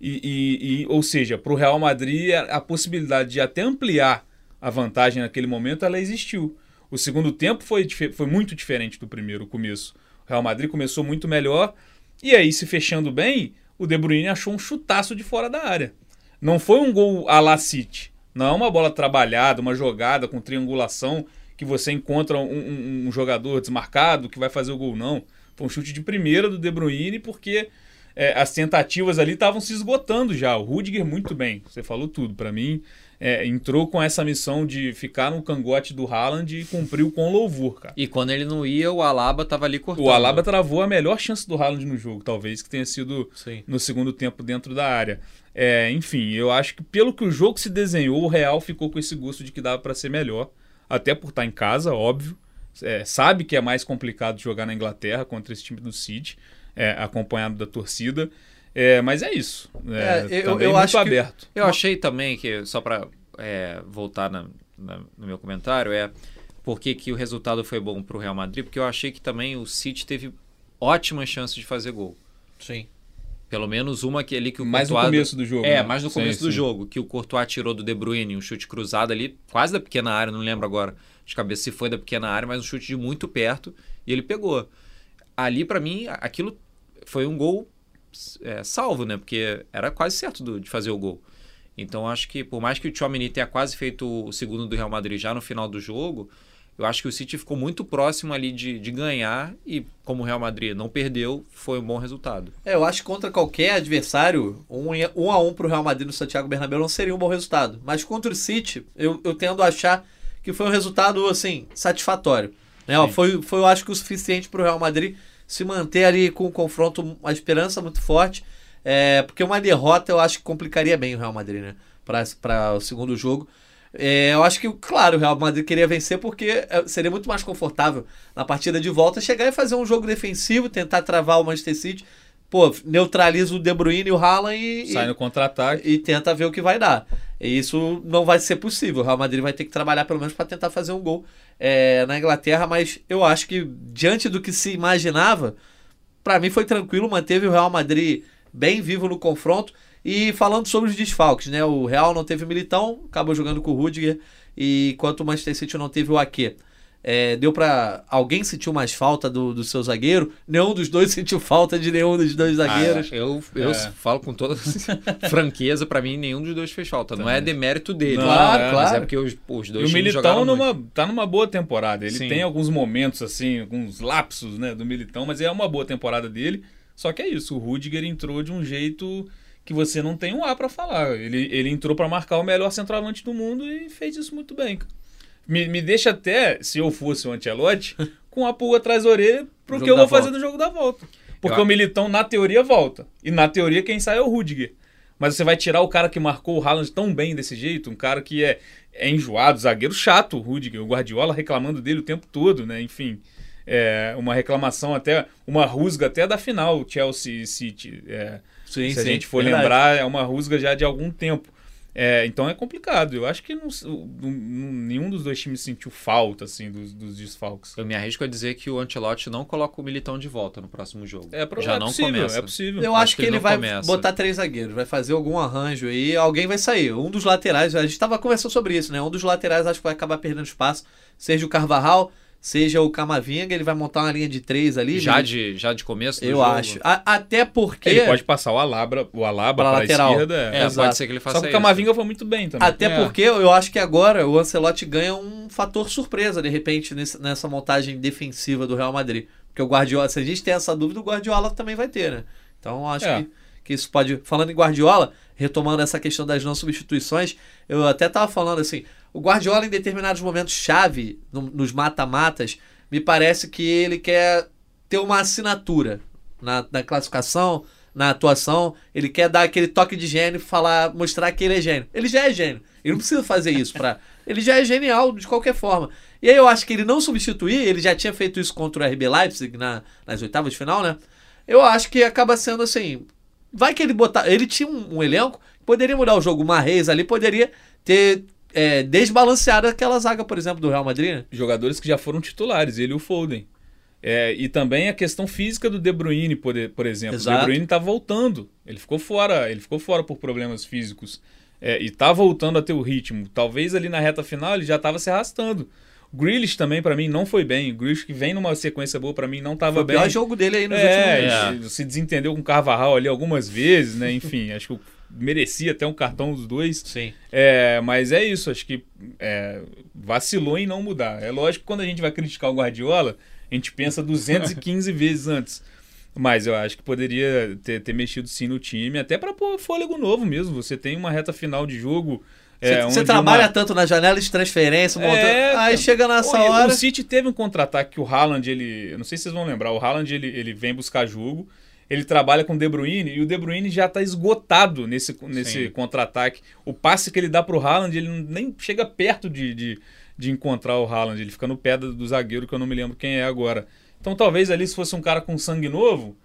E, e- e- ou seja, para o Real Madrid a, a possibilidade de até ampliar a vantagem naquele momento, ela existiu. O segundo tempo foi, foi muito diferente do primeiro, começo. O Real Madrid começou muito melhor, e aí se fechando bem, o De Bruyne achou um chutaço de fora da área. Não foi um gol à la City. Não é uma bola trabalhada, uma jogada com triangulação que você encontra um, um- um jogador desmarcado que vai fazer o gol, não. Foi um chute de primeira do De Bruyne porque é, as tentativas ali estavam se esgotando já. O Rudiger muito bem, você falou tudo. Para mim, é, entrou com essa missão de ficar no cangote do Haaland e cumpriu com louvor, cara. E quando ele não ia, o Alaba tava ali cortando. O Alaba travou a melhor chance do Haaland no jogo, talvez, que tenha sido Sim. no segundo tempo dentro da área. É, enfim, eu acho que pelo que o jogo se desenhou, o Real ficou com esse gosto de que dava para ser melhor, até por estar em casa, óbvio. É, sabe que é mais complicado jogar na Inglaterra contra esse time do City, é, acompanhado da torcida. É, mas é isso. É, É, eu- também eu muito acho que- aberto. Eu achei também que, só para voltar na- na- no meu comentário, é por que, que o resultado foi bom para o Real Madrid, porque eu achei que também o City teve ótimas chances de fazer gol. Sim. Pelo menos uma que ali que o Mais no Courtois- começo do jogo. É, né? mais no Sim, começo do sim. jogo, que o Courtois tirou do De Bruyne, um chute cruzado ali, quase da pequena área, não lembro agora de cabeça se foi da pequena área, mas um chute de muito perto, e ele pegou. Ali, pra mim, aquilo foi um gol é, salvo, né? Porque era quase certo do- de fazer o gol. Então, acho que, por mais que o Tchouameni tenha quase feito o segundo do Real Madrid já no final do jogo, eu acho que o City ficou muito próximo ali de, de ganhar, e como o Real Madrid não perdeu, foi um bom resultado. É, eu acho que contra qualquer adversário, um, um a um pro Real Madrid no Santiago Bernabéu não seria um bom resultado. Mas contra o City, eu, eu tendo a achar que foi um resultado, assim, satisfatório. Né? Ó, foi, foi, eu acho que o suficiente pro Real Madrid se manter ali com o confronto, uma esperança muito forte. É, porque uma derrota eu acho que complicaria bem o Real Madrid, né? Para o segundo jogo. É, eu acho que, claro, o Real Madrid queria vencer porque é, seria muito mais confortável na partida de volta chegar e fazer um jogo defensivo, tentar travar o Manchester City. Pô, neutraliza o De Bruyne e o Haaland e, Sai no contra-ataque. e, tenta ver o que vai dar. E isso não vai ser possível. O Real Madrid vai ter que trabalhar pelo menos para tentar fazer um gol é, na Inglaterra, mas eu acho que diante do que se imaginava, para mim foi tranquilo, manteve o Real Madrid bem vivo no confronto. E falando sobre os desfalques, né? O Real não teve Militão, acabou jogando com o Rudiger, e enquanto o Manchester City não teve o Ake. É, deu pra. Alguém sentiu mais falta do, do seu zagueiro? Nenhum dos dois sentiu falta de nenhum dos dois zagueiros. Ah, eu eu É. falo com toda franqueza, pra mim nenhum dos dois fez falta. Não é demérito dele. Não, Claro, é, claro. Mas é porque os, os E dois o times Militão muito. numa, tá numa boa temporada. Ele Sim. tem alguns momentos, assim, alguns lapsos né, do Militão, mas é uma boa temporada dele. Só que é isso, o Rudiger entrou de um jeito que você não tem um A pra falar. Ele, ele entrou pra marcar o melhor centroavante do mundo e fez isso muito bem. cara. Me, me deixa até, se eu fosse o Ancelotti, com a pulga atrás da orelha pro que eu vou fazer volta. no jogo da volta. Porque Eu- o Militão, na teoria, volta. E na teoria, quem sai é o Rudiger. Mas você vai tirar o cara que marcou o Haaland tão bem desse jeito, um cara que é, é enjoado, zagueiro chato, o Rudiger, o Guardiola reclamando dele o tempo todo, né? Enfim, é uma reclamação até, uma rusga até da final, Chelsea City. É, Sim, se a sim, gente for verdade. lembrar, é uma rusga já de algum tempo. É, então é complicado. Eu acho que não- não- nenhum dos dois times sentiu falta assim dos, dos desfalques. Eu me arrisco a dizer que o Ancelotti não coloca o Militão de volta no próximo jogo. É, Já é não possível, começa. é possível. Eu Acho acho que que ele ele vai começa. botar três zagueiros, vai fazer algum arranjo aí, alguém vai sair. Um dos laterais, a gente estava conversando sobre isso, né? Um dos laterais acho que vai acabar perdendo espaço, seja o Carvajal, seja o Camavinga, ele vai montar uma linha de três ali. Já né? de, já de começo do Eu jogo? acho. A- até porque. Ele pode passar o Alabra, o Alaba Pra para a lateral. esquerda. É, é. Exato. pode ser que ele faça Só que o isso. Camavinga foi muito bem também. Até É. porque eu acho que agora o Ancelotti ganha um fator surpresa, de repente, nesse- nessa montagem defensiva do Real Madrid. Porque o Guardiola, se a gente tem essa dúvida, o Guardiola também vai ter, né? Então acho É. que, que isso pode. Falando em Guardiola, retomando essa questão das não substituições, eu até tava falando assim: o Guardiola, em determinados momentos chave, no- nos mata-matas, me parece que ele quer ter uma assinatura na, na classificação, na atuação. Ele quer dar aquele toque de gênio, falar, mostrar que ele é gênio. Ele já é gênio. Ele não precisa fazer isso para. Ele já é genial de qualquer forma. E aí eu acho que ele não substituir, ele já tinha feito isso contra o RB Leipzig na, nas oitavas de final, né? Eu acho que acaba sendo assim. vai que ele botar. Ele tinha um, um elenco, poderia mudar o jogo. Uma Reis ali poderia ter é, desbalanceado aquela zaga, por exemplo, do Real Madrid. né? Jogadores que já foram titulares, ele e o Foden. É, e também a questão física do De Bruyne, por, por exemplo. Exato. O De Bruyne tá voltando. Ele ficou fora, ele ficou fora por problemas físicos. É, e tá voltando a ter o ritmo. Talvez ali na reta final ele já estava se arrastando. O Grealish também, para mim, não foi bem. O Grealish que vem numa sequência boa, para mim, não estava Foi o bem. pior jogo dele aí nos É, últimos ele se desentendeu com o Carvajal ali algumas vezes, né? Enfim, acho que merecia até um cartão dos dois. Sim. É, mas é isso, acho que é, vacilou em não mudar. É lógico que quando a gente vai criticar o Guardiola, a gente pensa 215 vezes antes. Mas eu acho que poderia ter, ter mexido sim no time, até para pôr fôlego novo mesmo. Você tem uma reta final de jogo. é, Você onde trabalha uma- tanto na janela de transferência, montando. É, aí cara. chega nessa o, hora. O City teve um contra-ataque que o Haaland, ele. Não sei se vocês vão lembrar, o Haaland ele, ele vem buscar jogo, ele trabalha com o De Bruyne e o De Bruyne já tá esgotado nesse, nesse contra-ataque. O passe que ele dá pro Haaland, ele nem chega perto de, de, de encontrar o Haaland, ele fica no pé do, do zagueiro que eu não me lembro quem é agora. Então talvez ali se fosse um cara com sangue novo,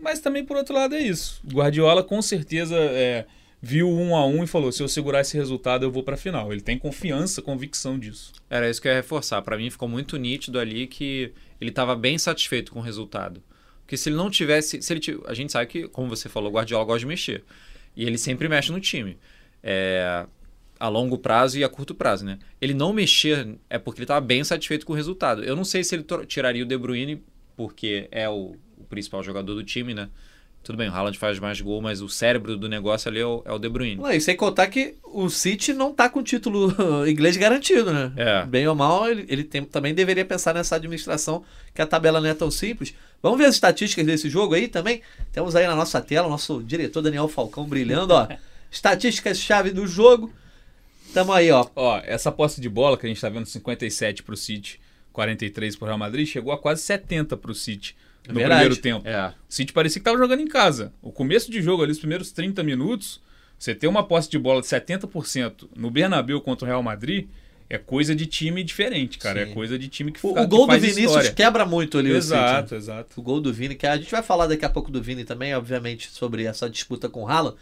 mas também por outro lado é isso. O Guardiola com certeza é, viu um a um e falou: se eu segurar esse resultado eu vou pra final. Ele tem confiança, convicção disso. Era isso que eu ia reforçar. Pra mim ficou muito nítido ali que ele estava bem satisfeito com o resultado. Porque se ele não tivesse. Se ele, a gente sabe que, como você falou, o Guardiola gosta de mexer. E ele sempre mexe no time. É, a longo prazo e a curto prazo, né? Ele não mexer é porque ele estava bem satisfeito com o resultado. Eu não sei se ele tiraria o De Bruyne, porque é o, o principal jogador do time, né? Tudo bem, o Haaland faz mais gol, mas o cérebro do negócio ali é o, é o De Bruyne. Não, e sem contar que o City não tá com o título inglês garantido, né? É. Bem ou mal, ele, ele tem- também deveria pensar nessa administração, que a tabela não é tão simples. Vamos ver as estatísticas desse jogo aí também? Temos aí na nossa tela o nosso diretor Daniel Falcão brilhando, ó. Estatísticas-chave do jogo. Tamo aí, ó. Ó, essa posse de bola que a gente tá vendo 57 pro City, 43 pro Real Madrid, chegou a quase 70 pro City no Verdade. primeiro tempo. É. O City parecia que tava jogando em casa. O começo de jogo ali, os primeiros 30 minutos, você ter uma posse de bola de 70% no Bernabéu contra o Real Madrid é coisa de time diferente, cara. Sim. É coisa de time que, O, fa- o que gol do Vinícius história. quebra muito ali o City. Exato, exato. O gol do Vini, que a gente vai falar daqui a pouco do Vini também, obviamente, sobre essa disputa com o Haaland.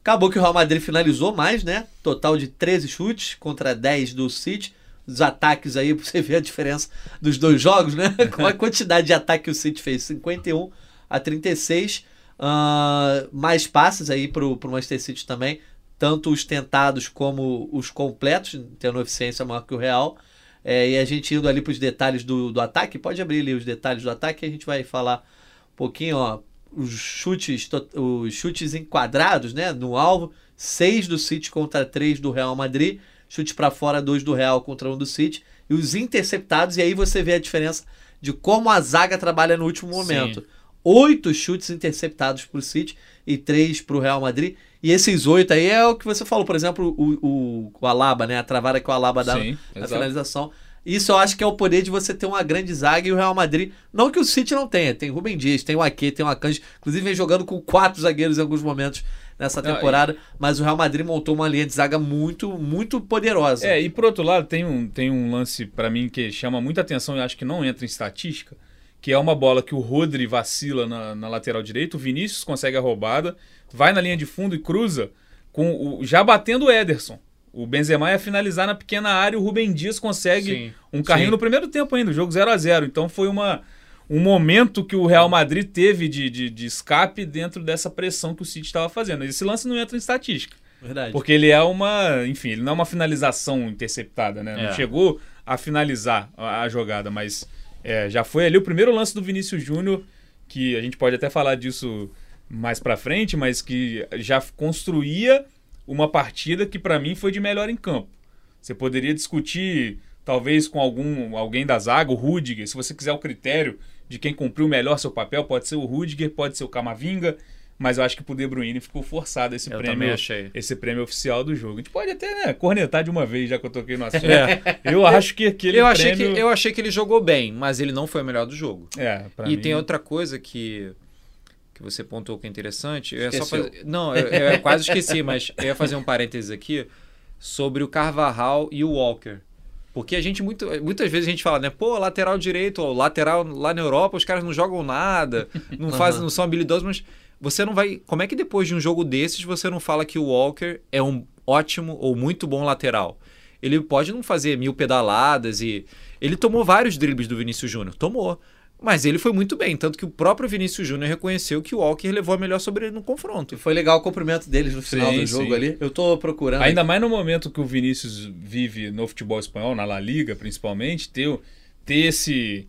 Acabou que o Real Madrid finalizou mais, né? Total de 13 chutes contra 10 do City. Os ataques aí, pra você ver a diferença dos dois jogos, né? Com a quantidade de ataque que o City fez, 51 a 36. Ah, mais passes aí pro, pro Manchester City também. Tanto os tentados como os completos, tendo eficiência maior que o Real. É, e a gente indo ali para os detalhes do, do ataque, pode abrir ali os detalhes do ataque, a gente vai falar um pouquinho, ó. Os chutes, os chutes enquadrados, né, no alvo, 6 do City contra 3 do Real Madrid, chutes para fora, 2 do Real contra 1 do City, e os interceptados, e aí você vê a diferença de como a zaga trabalha no último momento. Oito chutes interceptados para o City e três para o Real Madrid. E esses oito aí é o que você falou, por exemplo, o, o, o Alaba, né? A travada que o Alaba dá Sim, na exato. finalização. Isso eu acho que é o poder de você ter uma grande zaga e o Real Madrid. Não que o City não tenha, tem Rubem Dias, tem o Ake, tem o Akanji. Inclusive vem jogando com quatro zagueiros em alguns momentos nessa temporada. Mas o Real Madrid montou uma linha de zaga muito, muito poderosa. É, e por outro lado, tem um, tem um lance pra mim que chama muita atenção e acho que não entra em estatística, que é uma bola que o Rodri vacila na, na lateral direita, o Vinícius consegue a roubada, vai na linha de fundo e cruza, com o, já batendo o Ederson. O Benzema ia finalizar na pequena área, o Rubem Dias consegue Sim. um carrinho Sim. no primeiro tempo ainda, o jogo 0 a 0 Então foi uma, um momento que o Real Madrid teve de, de, de escape dentro dessa pressão que o City estava fazendo. Esse lance não entra em estatística. Verdade. Porque ele é uma, enfim, ele não é uma finalização interceptada, né? Não É. chegou a finalizar a, a jogada, mas é, já foi ali o primeiro lance do Vinícius Júnior, que a gente pode até falar disso mais pra frente, mas que já construía uma partida que pra mim foi de melhor em campo. Você poderia discutir talvez com algum alguém da zaga, o Rudiger, se você quiser o critério de quem cumpriu melhor seu papel, pode ser o Rudiger, pode ser o Camavinga, mas eu acho que pro De Bruyne ficou forçado esse Eu prêmio achei. esse prêmio oficial do jogo. A gente pode até né, cornetar de uma vez, já que eu toquei no assunto. Eu acho que aquele Eu achei, prêmio... que, eu achei que ele jogou bem, mas ele não foi o melhor do jogo. É, e mim... tem outra coisa que, que você pontuou que é interessante. Eu ia só fazer, não, eu, eu quase esqueci, mas eu ia fazer um parênteses aqui sobre o Carvajal e o Walker. Porque a gente, muito, muitas vezes a gente fala, né? Pô, lateral direito, ou lateral lá na Europa, os caras não jogam nada, não, fazem, não são habilidosos, mas você não vai. Como é que depois de um jogo desses você não fala que o Walker é um ótimo ou muito bom lateral? Ele pode não fazer mil pedaladas e. Ele tomou vários dribles do Vinícius Júnior. Tomou. Mas ele foi muito bem, tanto que o próprio Vinícius Júnior reconheceu que o Walker levou a melhor sobre ele no confronto. E foi legal o cumprimento deles no final Sim, do jogo sim. ali. Eu tô procurando. Ainda mais no momento que o Vinícius vive no futebol espanhol, na La Liga principalmente, ter, ter esse,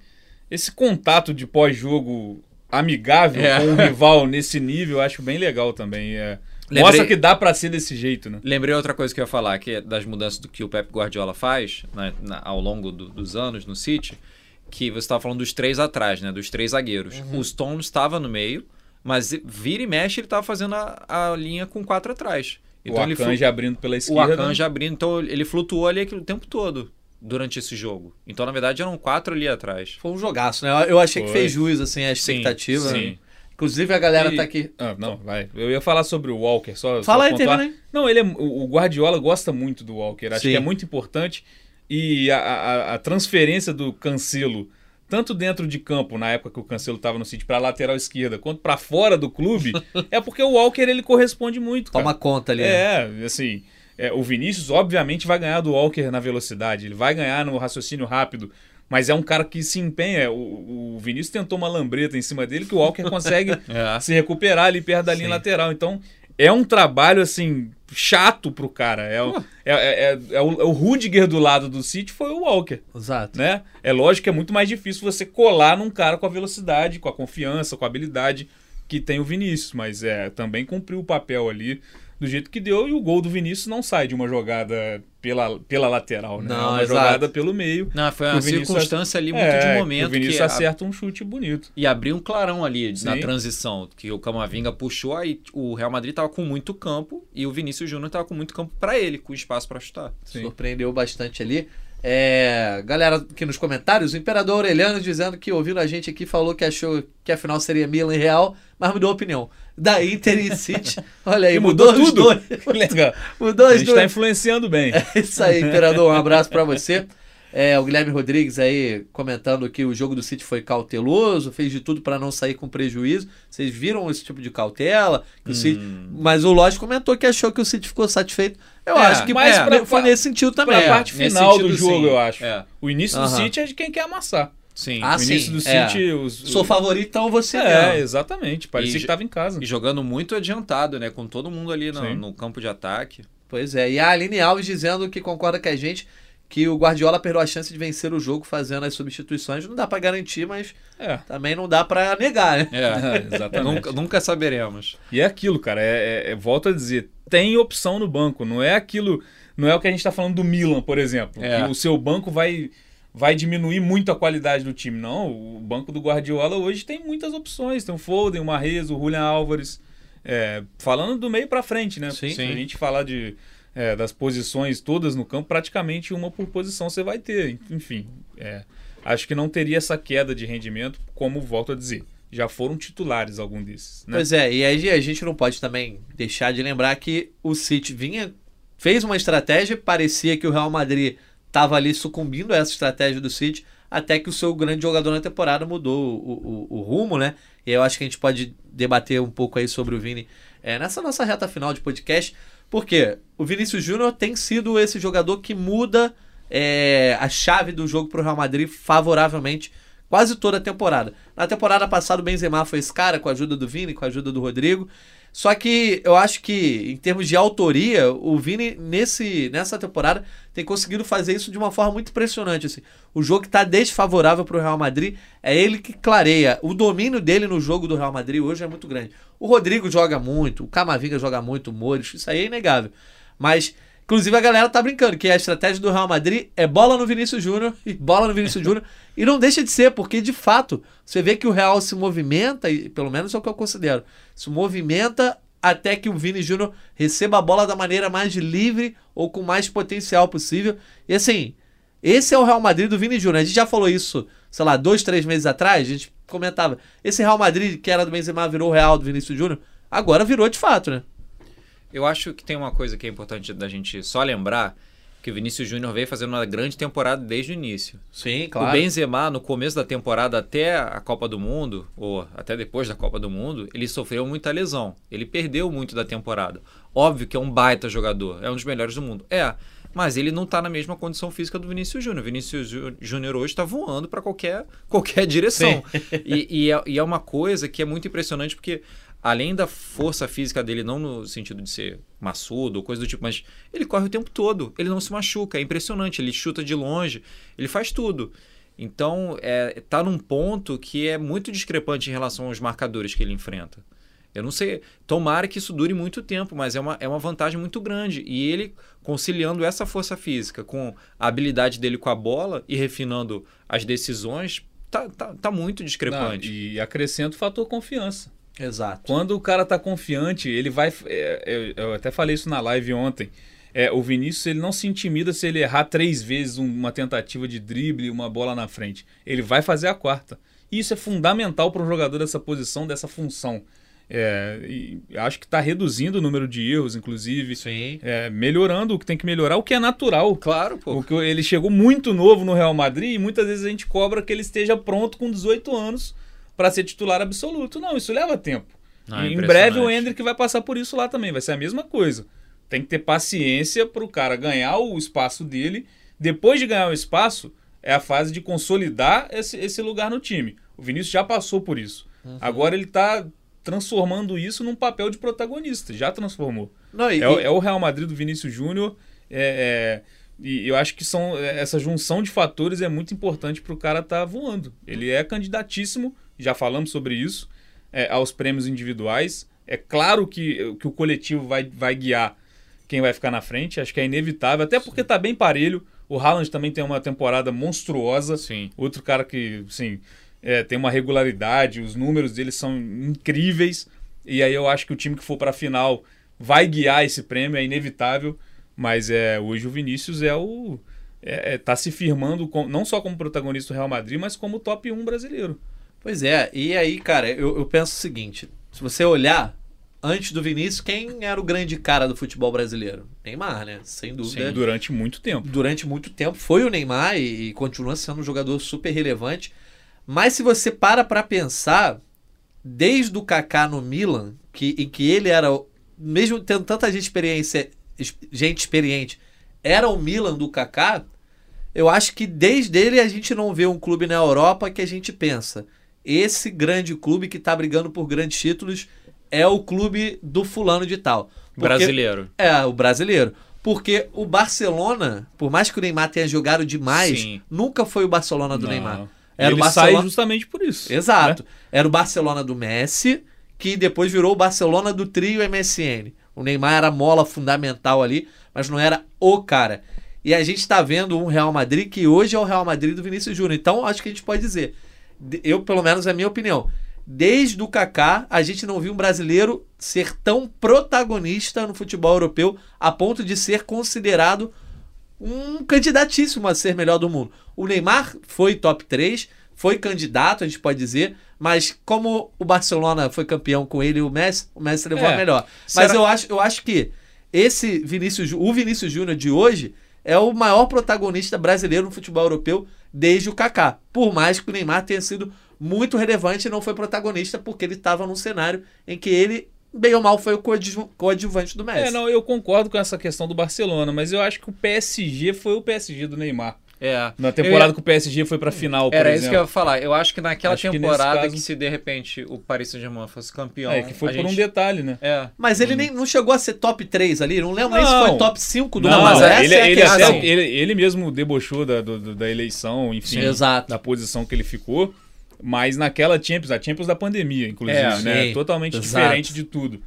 esse contato de pós-jogo amigável É. com o rival nesse nível, eu acho bem legal também. É. Lembrei- Mostra que dá pra ser desse jeito, né? Lembrei outra coisa que eu ia falar, que é das mudanças do que o Pep Guardiola faz né, na- ao longo do- dos anos no City, que você estava falando dos três atrás, né? Dos três zagueiros. O Stones estava no meio, mas vira e mexe ele estava fazendo a, a linha com quatro atrás. o ele flu- Akanji abrindo pela o esquerda. Akanji abrindo, então ele flutuou ali o tempo todo durante esse jogo. Então, na verdade, eram quatro ali atrás. Foi um jogaço, né? Eu- achei que Foi. fez jus, assim, a expectativa. sim. né? Inclusive a galera E- tá aqui. Ah, não, vai. Eu ia falar sobre o Walker, só. Fala só aí, termina aí. Não, ele é, o o Guardiola gosta muito do Walker. Acho Sim. que é muito importante. E a, a- a transferência do Cancelo, tanto dentro de campo, na época que o Cancelo estava no City, para lateral esquerda, quanto para fora do clube, é porque o Walker ele corresponde muito. Cara. Toma conta ali. né? É, assim. é, o Vinícius, obviamente, vai ganhar do Walker na velocidade, ele vai ganhar no raciocínio rápido. Mas é um cara que se empenha. O, o Vinícius tentou uma lambreta em cima dele que o Walker consegue É. se recuperar ali perto da linha Sim. lateral. Então, é um trabalho, assim, chato pro cara. É, o- é, é, é- é o, é o Rudiger do lado do City foi o Walker, Exato. né? É lógico que é muito mais difícil você colar num cara com a velocidade, com a confiança, com a habilidade que tem o Vinícius. Mas é também cumpriu o papel ali do jeito que deu. E o gol do Vinícius não sai de uma jogada pela, pela lateral, né? Não, é uma exato. jogada pelo meio. Não, foi uma circunstância ali muito É, de momento o Vinícius que a- acerta um chute bonito. E abriu um clarão ali na Sim. transição, que o Camavinga puxou, aí o Real Madrid tava com muito campo e o Vinícius Júnior tava com muito campo para ele, com espaço para chutar. Sim. Surpreendeu bastante ali. É, galera aqui nos comentários, o Imperador Aureliano dizendo que ouvindo a gente aqui falou que achou que a final seria Milan e Real, mas mudou a opinião. Da Inter e City. Olha aí, E mudou, mudou tudo. dois. Legal. Mudou A gente dois. tá influenciando bem. É isso aí, Imperador. Um abraço pra você. É, o Guilherme Rodrigues aí comentando que o jogo do City foi cauteloso, fez de tudo pra não sair com prejuízo. Vocês viram esse tipo de cautela? O City- Mas o Lodge comentou que achou que o City ficou satisfeito. Eu Hum. É, acho que mas é, pra- foi nesse sentido também. Pra É. parte nesse final do sentido, jogo, sim. eu acho. É. O início do. City é de quem quer amassar. Sim. Ah, o início sim, do é. City. Os, Sou favorito, então você É, mesmo. exatamente. Parecia E- que tava em casa. E jogando muito adiantado, né? Com todo mundo ali no, no campo de ataque. Pois é. E a Aline Alves dizendo que concorda com a gente que o Guardiola perdeu a chance de vencer o jogo fazendo as substituições. Não dá pra garantir, mas É. também não dá pra negar, né? É, exatamente. nunca, nunca saberemos. E é aquilo, cara. É, é- é- volto a dizer, tem opção no banco. Não é aquilo. Não é o que a gente tá falando do Milan, por exemplo. É. Que o seu banco vai, vai diminuir muito a qualidade do time. Não, o banco do Guardiola hoje tem muitas opções. Tem o Foden, o Marrez, o Julian Álvares. É, falando do meio pra frente, né? Sim. Se a gente falar de, é, das posições todas no campo, praticamente uma por posição você vai ter. Enfim, é, acho que não teria essa queda de rendimento, como volto a dizer. Já foram titulares algum desses. Né? Pois é, e aí a gente não pode também deixar de lembrar que o City vinha, fez uma estratégia, parecia que o Real Madrid estava ali sucumbindo a essa estratégia do City, até que o seu grande jogador na temporada mudou o, o- o rumo, né? E eu acho que a gente pode debater um pouco aí sobre o Vini é, nessa nossa reta final de podcast, porque o Vinícius Júnior tem sido esse jogador que muda é, a chave do jogo para o Real Madrid favoravelmente quase toda a temporada. Na temporada passada o Benzema foi esse cara com a ajuda do Vini, com a ajuda do Rodrigo. Só que eu acho que em termos de autoria, o Vini nesse, nessa temporada tem conseguido fazer isso de uma forma muito impressionante. Assim. O jogo que está desfavorável para o Real Madrid é ele que clareia. O domínio dele no jogo do Real Madrid hoje é muito grande. O Rodrigo joga muito, o Camavinga joga muito, o Mores, isso aí é inegável. Mas Inclusive a galera tá brincando que a estratégia do Real Madrid é bola no Vinícius Júnior e bola no Vinícius Júnior. E não deixa de ser, porque de fato, você vê que o Real se movimenta, e pelo menos é o que eu considero, se movimenta até que o Vini Júnior receba a bola da maneira mais livre ou com mais potencial possível. E assim, esse é o Real Madrid do Vini Júnior. A gente já falou isso, sei lá, dois, três meses atrás, a gente comentava. Esse Real Madrid que era do Benzema virou o Real do Vinícius Júnior, agora virou de fato, né? Eu acho que tem uma coisa que é importante da gente só lembrar, Porque o Vinícius Júnior veio fazendo uma grande temporada desde o início. Sim, claro. O Benzema, no começo da temporada até a Copa do Mundo, ou até depois da Copa do Mundo, ele sofreu muita lesão. Ele perdeu muito da temporada. Óbvio que é um baita jogador, é um dos melhores do mundo. É, mas ele não está na mesma condição física do Vinícius Júnior. O Vinícius Júnior hoje está voando para qualquer, qualquer direção. E, e, é, e é uma coisa que é muito impressionante porque além da força física dele, não no sentido de ser maçudo ou coisa do tipo, mas ele corre o tempo todo, ele não se machuca, é impressionante, ele chuta de longe, ele faz tudo. Então, é, tá num ponto que é muito discrepante em relação aos marcadores que ele enfrenta. Eu não sei, tomara que isso dure muito tempo, mas é uma, é uma vantagem muito grande. E ele, conciliando essa força física com a habilidade dele com a bola e refinando as decisões, tá, tá, tá muito discrepante. Não, e acrescenta o fator confiança. Exato. Quando o cara tá confiante, ele vai. É, eu, eu, até falei isso na live ontem. É, o Vinícius ele não se intimida se ele errar três vezes uma tentativa de drible, uma bola na frente. Ele vai fazer a quarta. E isso é fundamental para um jogador dessa posição, dessa função. É, acho que está reduzindo o número de erros, inclusive. Sim. É, melhorando o que tem que melhorar, o que é natural. Claro, pô. Porque ele chegou muito novo no Real Madrid e muitas vezes a gente cobra que ele esteja pronto com 18 anos para ser titular absoluto. Não, isso leva tempo. Ah, em breve o Hendrick vai passar por isso lá também, vai ser a mesma coisa. Tem que ter paciência para o cara ganhar o espaço dele. Depois de ganhar o espaço, é a fase de consolidar esse, esse lugar no time. O Vinícius já passou por isso. Uhum. Agora ele está transformando isso num papel de protagonista. Já transformou. Não, e, é, é, o Real Madrid do Vinícius Júnior. É, é, e eu acho que são, é, essa junção de fatores é muito importante para o cara estar tá voando. Ele é candidatíssimo já falamos sobre isso, é, aos prêmios individuais. É claro que, que o coletivo vai, vai guiar quem vai ficar na frente, acho que é inevitável, até porque está bem parelho. O Haaland também tem uma temporada monstruosa. Sim. Outro cara que, sim, é, tem uma regularidade, os números dele são incríveis. E aí eu acho que o time que for para a final vai guiar esse prêmio, é inevitável. Mas é, hoje o Vinícius é o. É, é, tá se firmando com, não só como protagonista do Real Madrid, mas como top 1 brasileiro. Pois é, e aí, cara, eu, eu penso o seguinte: se você olhar antes do Vinícius, quem era o grande cara do futebol brasileiro? Neymar, né? Sem dúvida. Sim, durante muito tempo. Durante muito tempo foi o Neymar e, e continua sendo um jogador super relevante. Mas se você para para pensar, desde o Kaká no Milan, que, em que ele era, mesmo tendo tanta gente experiência, gente experiente, era o Milan do Kaká, eu acho que desde ele a gente não vê um clube na Europa que a gente pensa esse grande clube que está brigando por grandes títulos é o clube do fulano de tal. Porque, brasileiro. É, o brasileiro. Porque o Barcelona, por mais que o Neymar tenha jogado demais, Sim. nunca foi o Barcelona do Não. Neymar. Era Ele o Barcelona... sai justamente por isso. Exato. Né? Era o Barcelona do Messi, que depois virou o Barcelona do trio MSN. O Neymar era a mola fundamental ali, mas não era o cara. E a gente está vendo um Real Madrid que hoje é o Real Madrid do Vinícius Júnior. Então, acho que a gente pode dizer, eu pelo menos é a minha opinião, desde o Kaká a gente não viu um brasileiro ser tão protagonista no futebol europeu a ponto de ser considerado um candidatíssimo a ser melhor do mundo. O Neymar foi top 3, foi candidato, a gente pode dizer, mas como o Barcelona foi campeão com ele e o Messi, o Messi levou é, a melhor. Mas será... eu acho, eu acho que esse Vinícius, o Vinícius Júnior de hoje é o maior protagonista brasileiro no futebol europeu desde o Kaká. Por mais que o Neymar tenha sido muito relevante e não foi protagonista porque ele estava num cenário em que ele bem ou mal foi o coadjuvante do Messi. É, não, eu concordo com essa questão do Barcelona, mas eu acho que o PSG foi o PSG do Neymar. É. Na temporada ia... que o PSG foi pra final, por Era exemplo. isso que eu ia falar. Eu acho que naquela acho temporada que, caso... que, se de repente o Paris Saint-Germain fosse campeão. É, que foi por gente... um detalhe, né? É. Mas ele hum. nem não chegou a ser top 3 ali. Não lembro nem se foi top 5 do Não, mas é, ele, é ele, até, ele, ele, mesmo debochou da, do, da eleição, enfim. Sim, exato. Da posição que ele ficou. Mas naquela Champions, a Champions da pandemia, inclusive, é, né? Sim. Totalmente exato. diferente de tudo.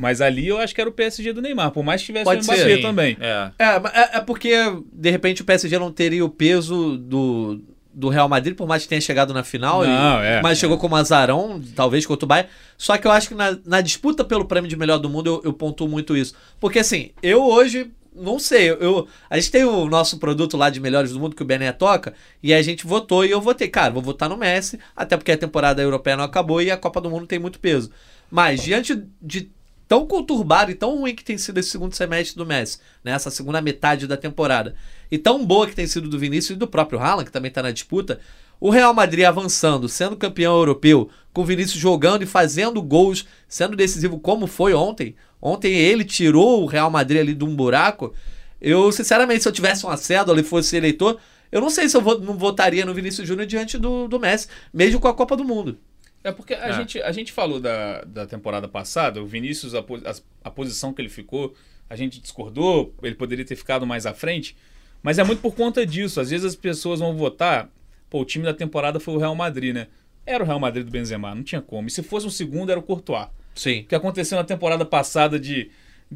Mas ali eu acho que era o PSG do Neymar, por mais que tivesse Pode o Mbappé ser. também. É. É, é. é porque, de repente, o PSG não teria o peso do, do Real Madrid, por mais que tenha chegado na final, não, é, mas chegou como azarão, talvez contra o Bayern. Só que eu acho que na, na disputa pelo prêmio de melhor do mundo eu, eu pontuo muito isso. Porque assim, eu hoje não sei, eu, a gente tem o nosso produto lá de melhores do mundo que o Bené toca, e a gente votou e eu votei, cara, vou votar no Messi, até porque a temporada europeia não acabou e a Copa do Mundo tem muito peso. Mas diante de tão conturbado e tão ruim que tem sido esse segundo semestre do Messi, né? Essa segunda metade da temporada. E tão boa que tem sido do Vinícius e do próprio Haaland, que também está na disputa. O Real Madrid avançando, sendo campeão europeu, com o Vinícius jogando e fazendo gols, sendo decisivo como foi ontem. Ontem ele tirou o Real Madrid ali de um buraco. Eu, sinceramente, se eu tivesse uma cédula e fosse eleitor, eu não sei se eu não votaria no Vinícius Júnior diante do, do Messi, mesmo com a Copa do Mundo. É porque a, É. Gente, a gente falou da, da temporada passada, o Vinícius, a, as- a posição que ele ficou, a gente discordou, ele poderia ter ficado mais à frente, mas é muito por conta disso. Às vezes as pessoas vão votar, pô, o time da temporada foi o Real Madrid, né? Era o Real Madrid do Benzema, não tinha como. E se fosse um segundo, era o Courtois. Sim. O que aconteceu na temporada passada de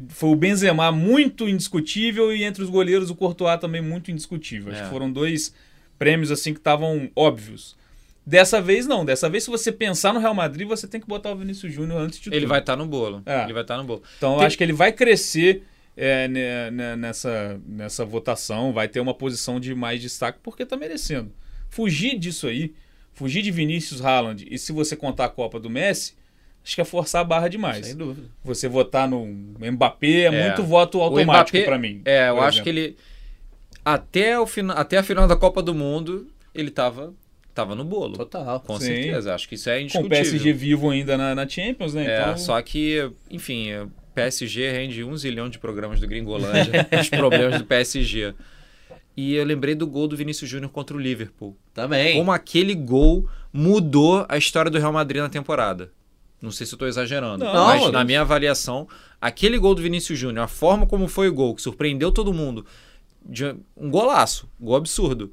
foi o Benzema muito indiscutível e entre os goleiros o Courtois também muito indiscutível. Acho É. que foram dois prêmios assim que estavam óbvios. Dessa vez não, dessa vez se você pensar no Real Madrid, você tem que botar o Vinícius Júnior antes de Ele tudo. vai estar no bolo. É. Ele vai estar no bolo. Então eu Tem- acho que ele vai crescer é, ne- ne- nessa, nessa votação, vai ter uma posição de mais destaque porque tá merecendo. Fugir disso aí, fugir de Vinícius Haaland e se você contar a Copa do Messi, acho que é forçar a barra demais. Sem dúvida. Você votar no Mbappé é, É. muito voto automático pra mim. É, eu por acho exemplo. que ele. Até, o fina, até a final da Copa do Mundo, ele tava, tava no bolo. Total. Com Sim. certeza. Acho que isso é Com o indiscutível. PSG vivo ainda na, na Champions, né? É, então, só que, enfim, PSG rende um zilhão de programas do Gringolândia, os problemas do PSG. E eu lembrei do gol do Vinícius Júnior contra o Liverpool. Também. Como aquele gol mudou a história do Real Madrid na temporada. Não sei se eu tô exagerando, Não, mas não. na minha avaliação, aquele gol do Vinícius Júnior, a forma como foi o gol, que surpreendeu todo mundo, de um golaço, gol absurdo.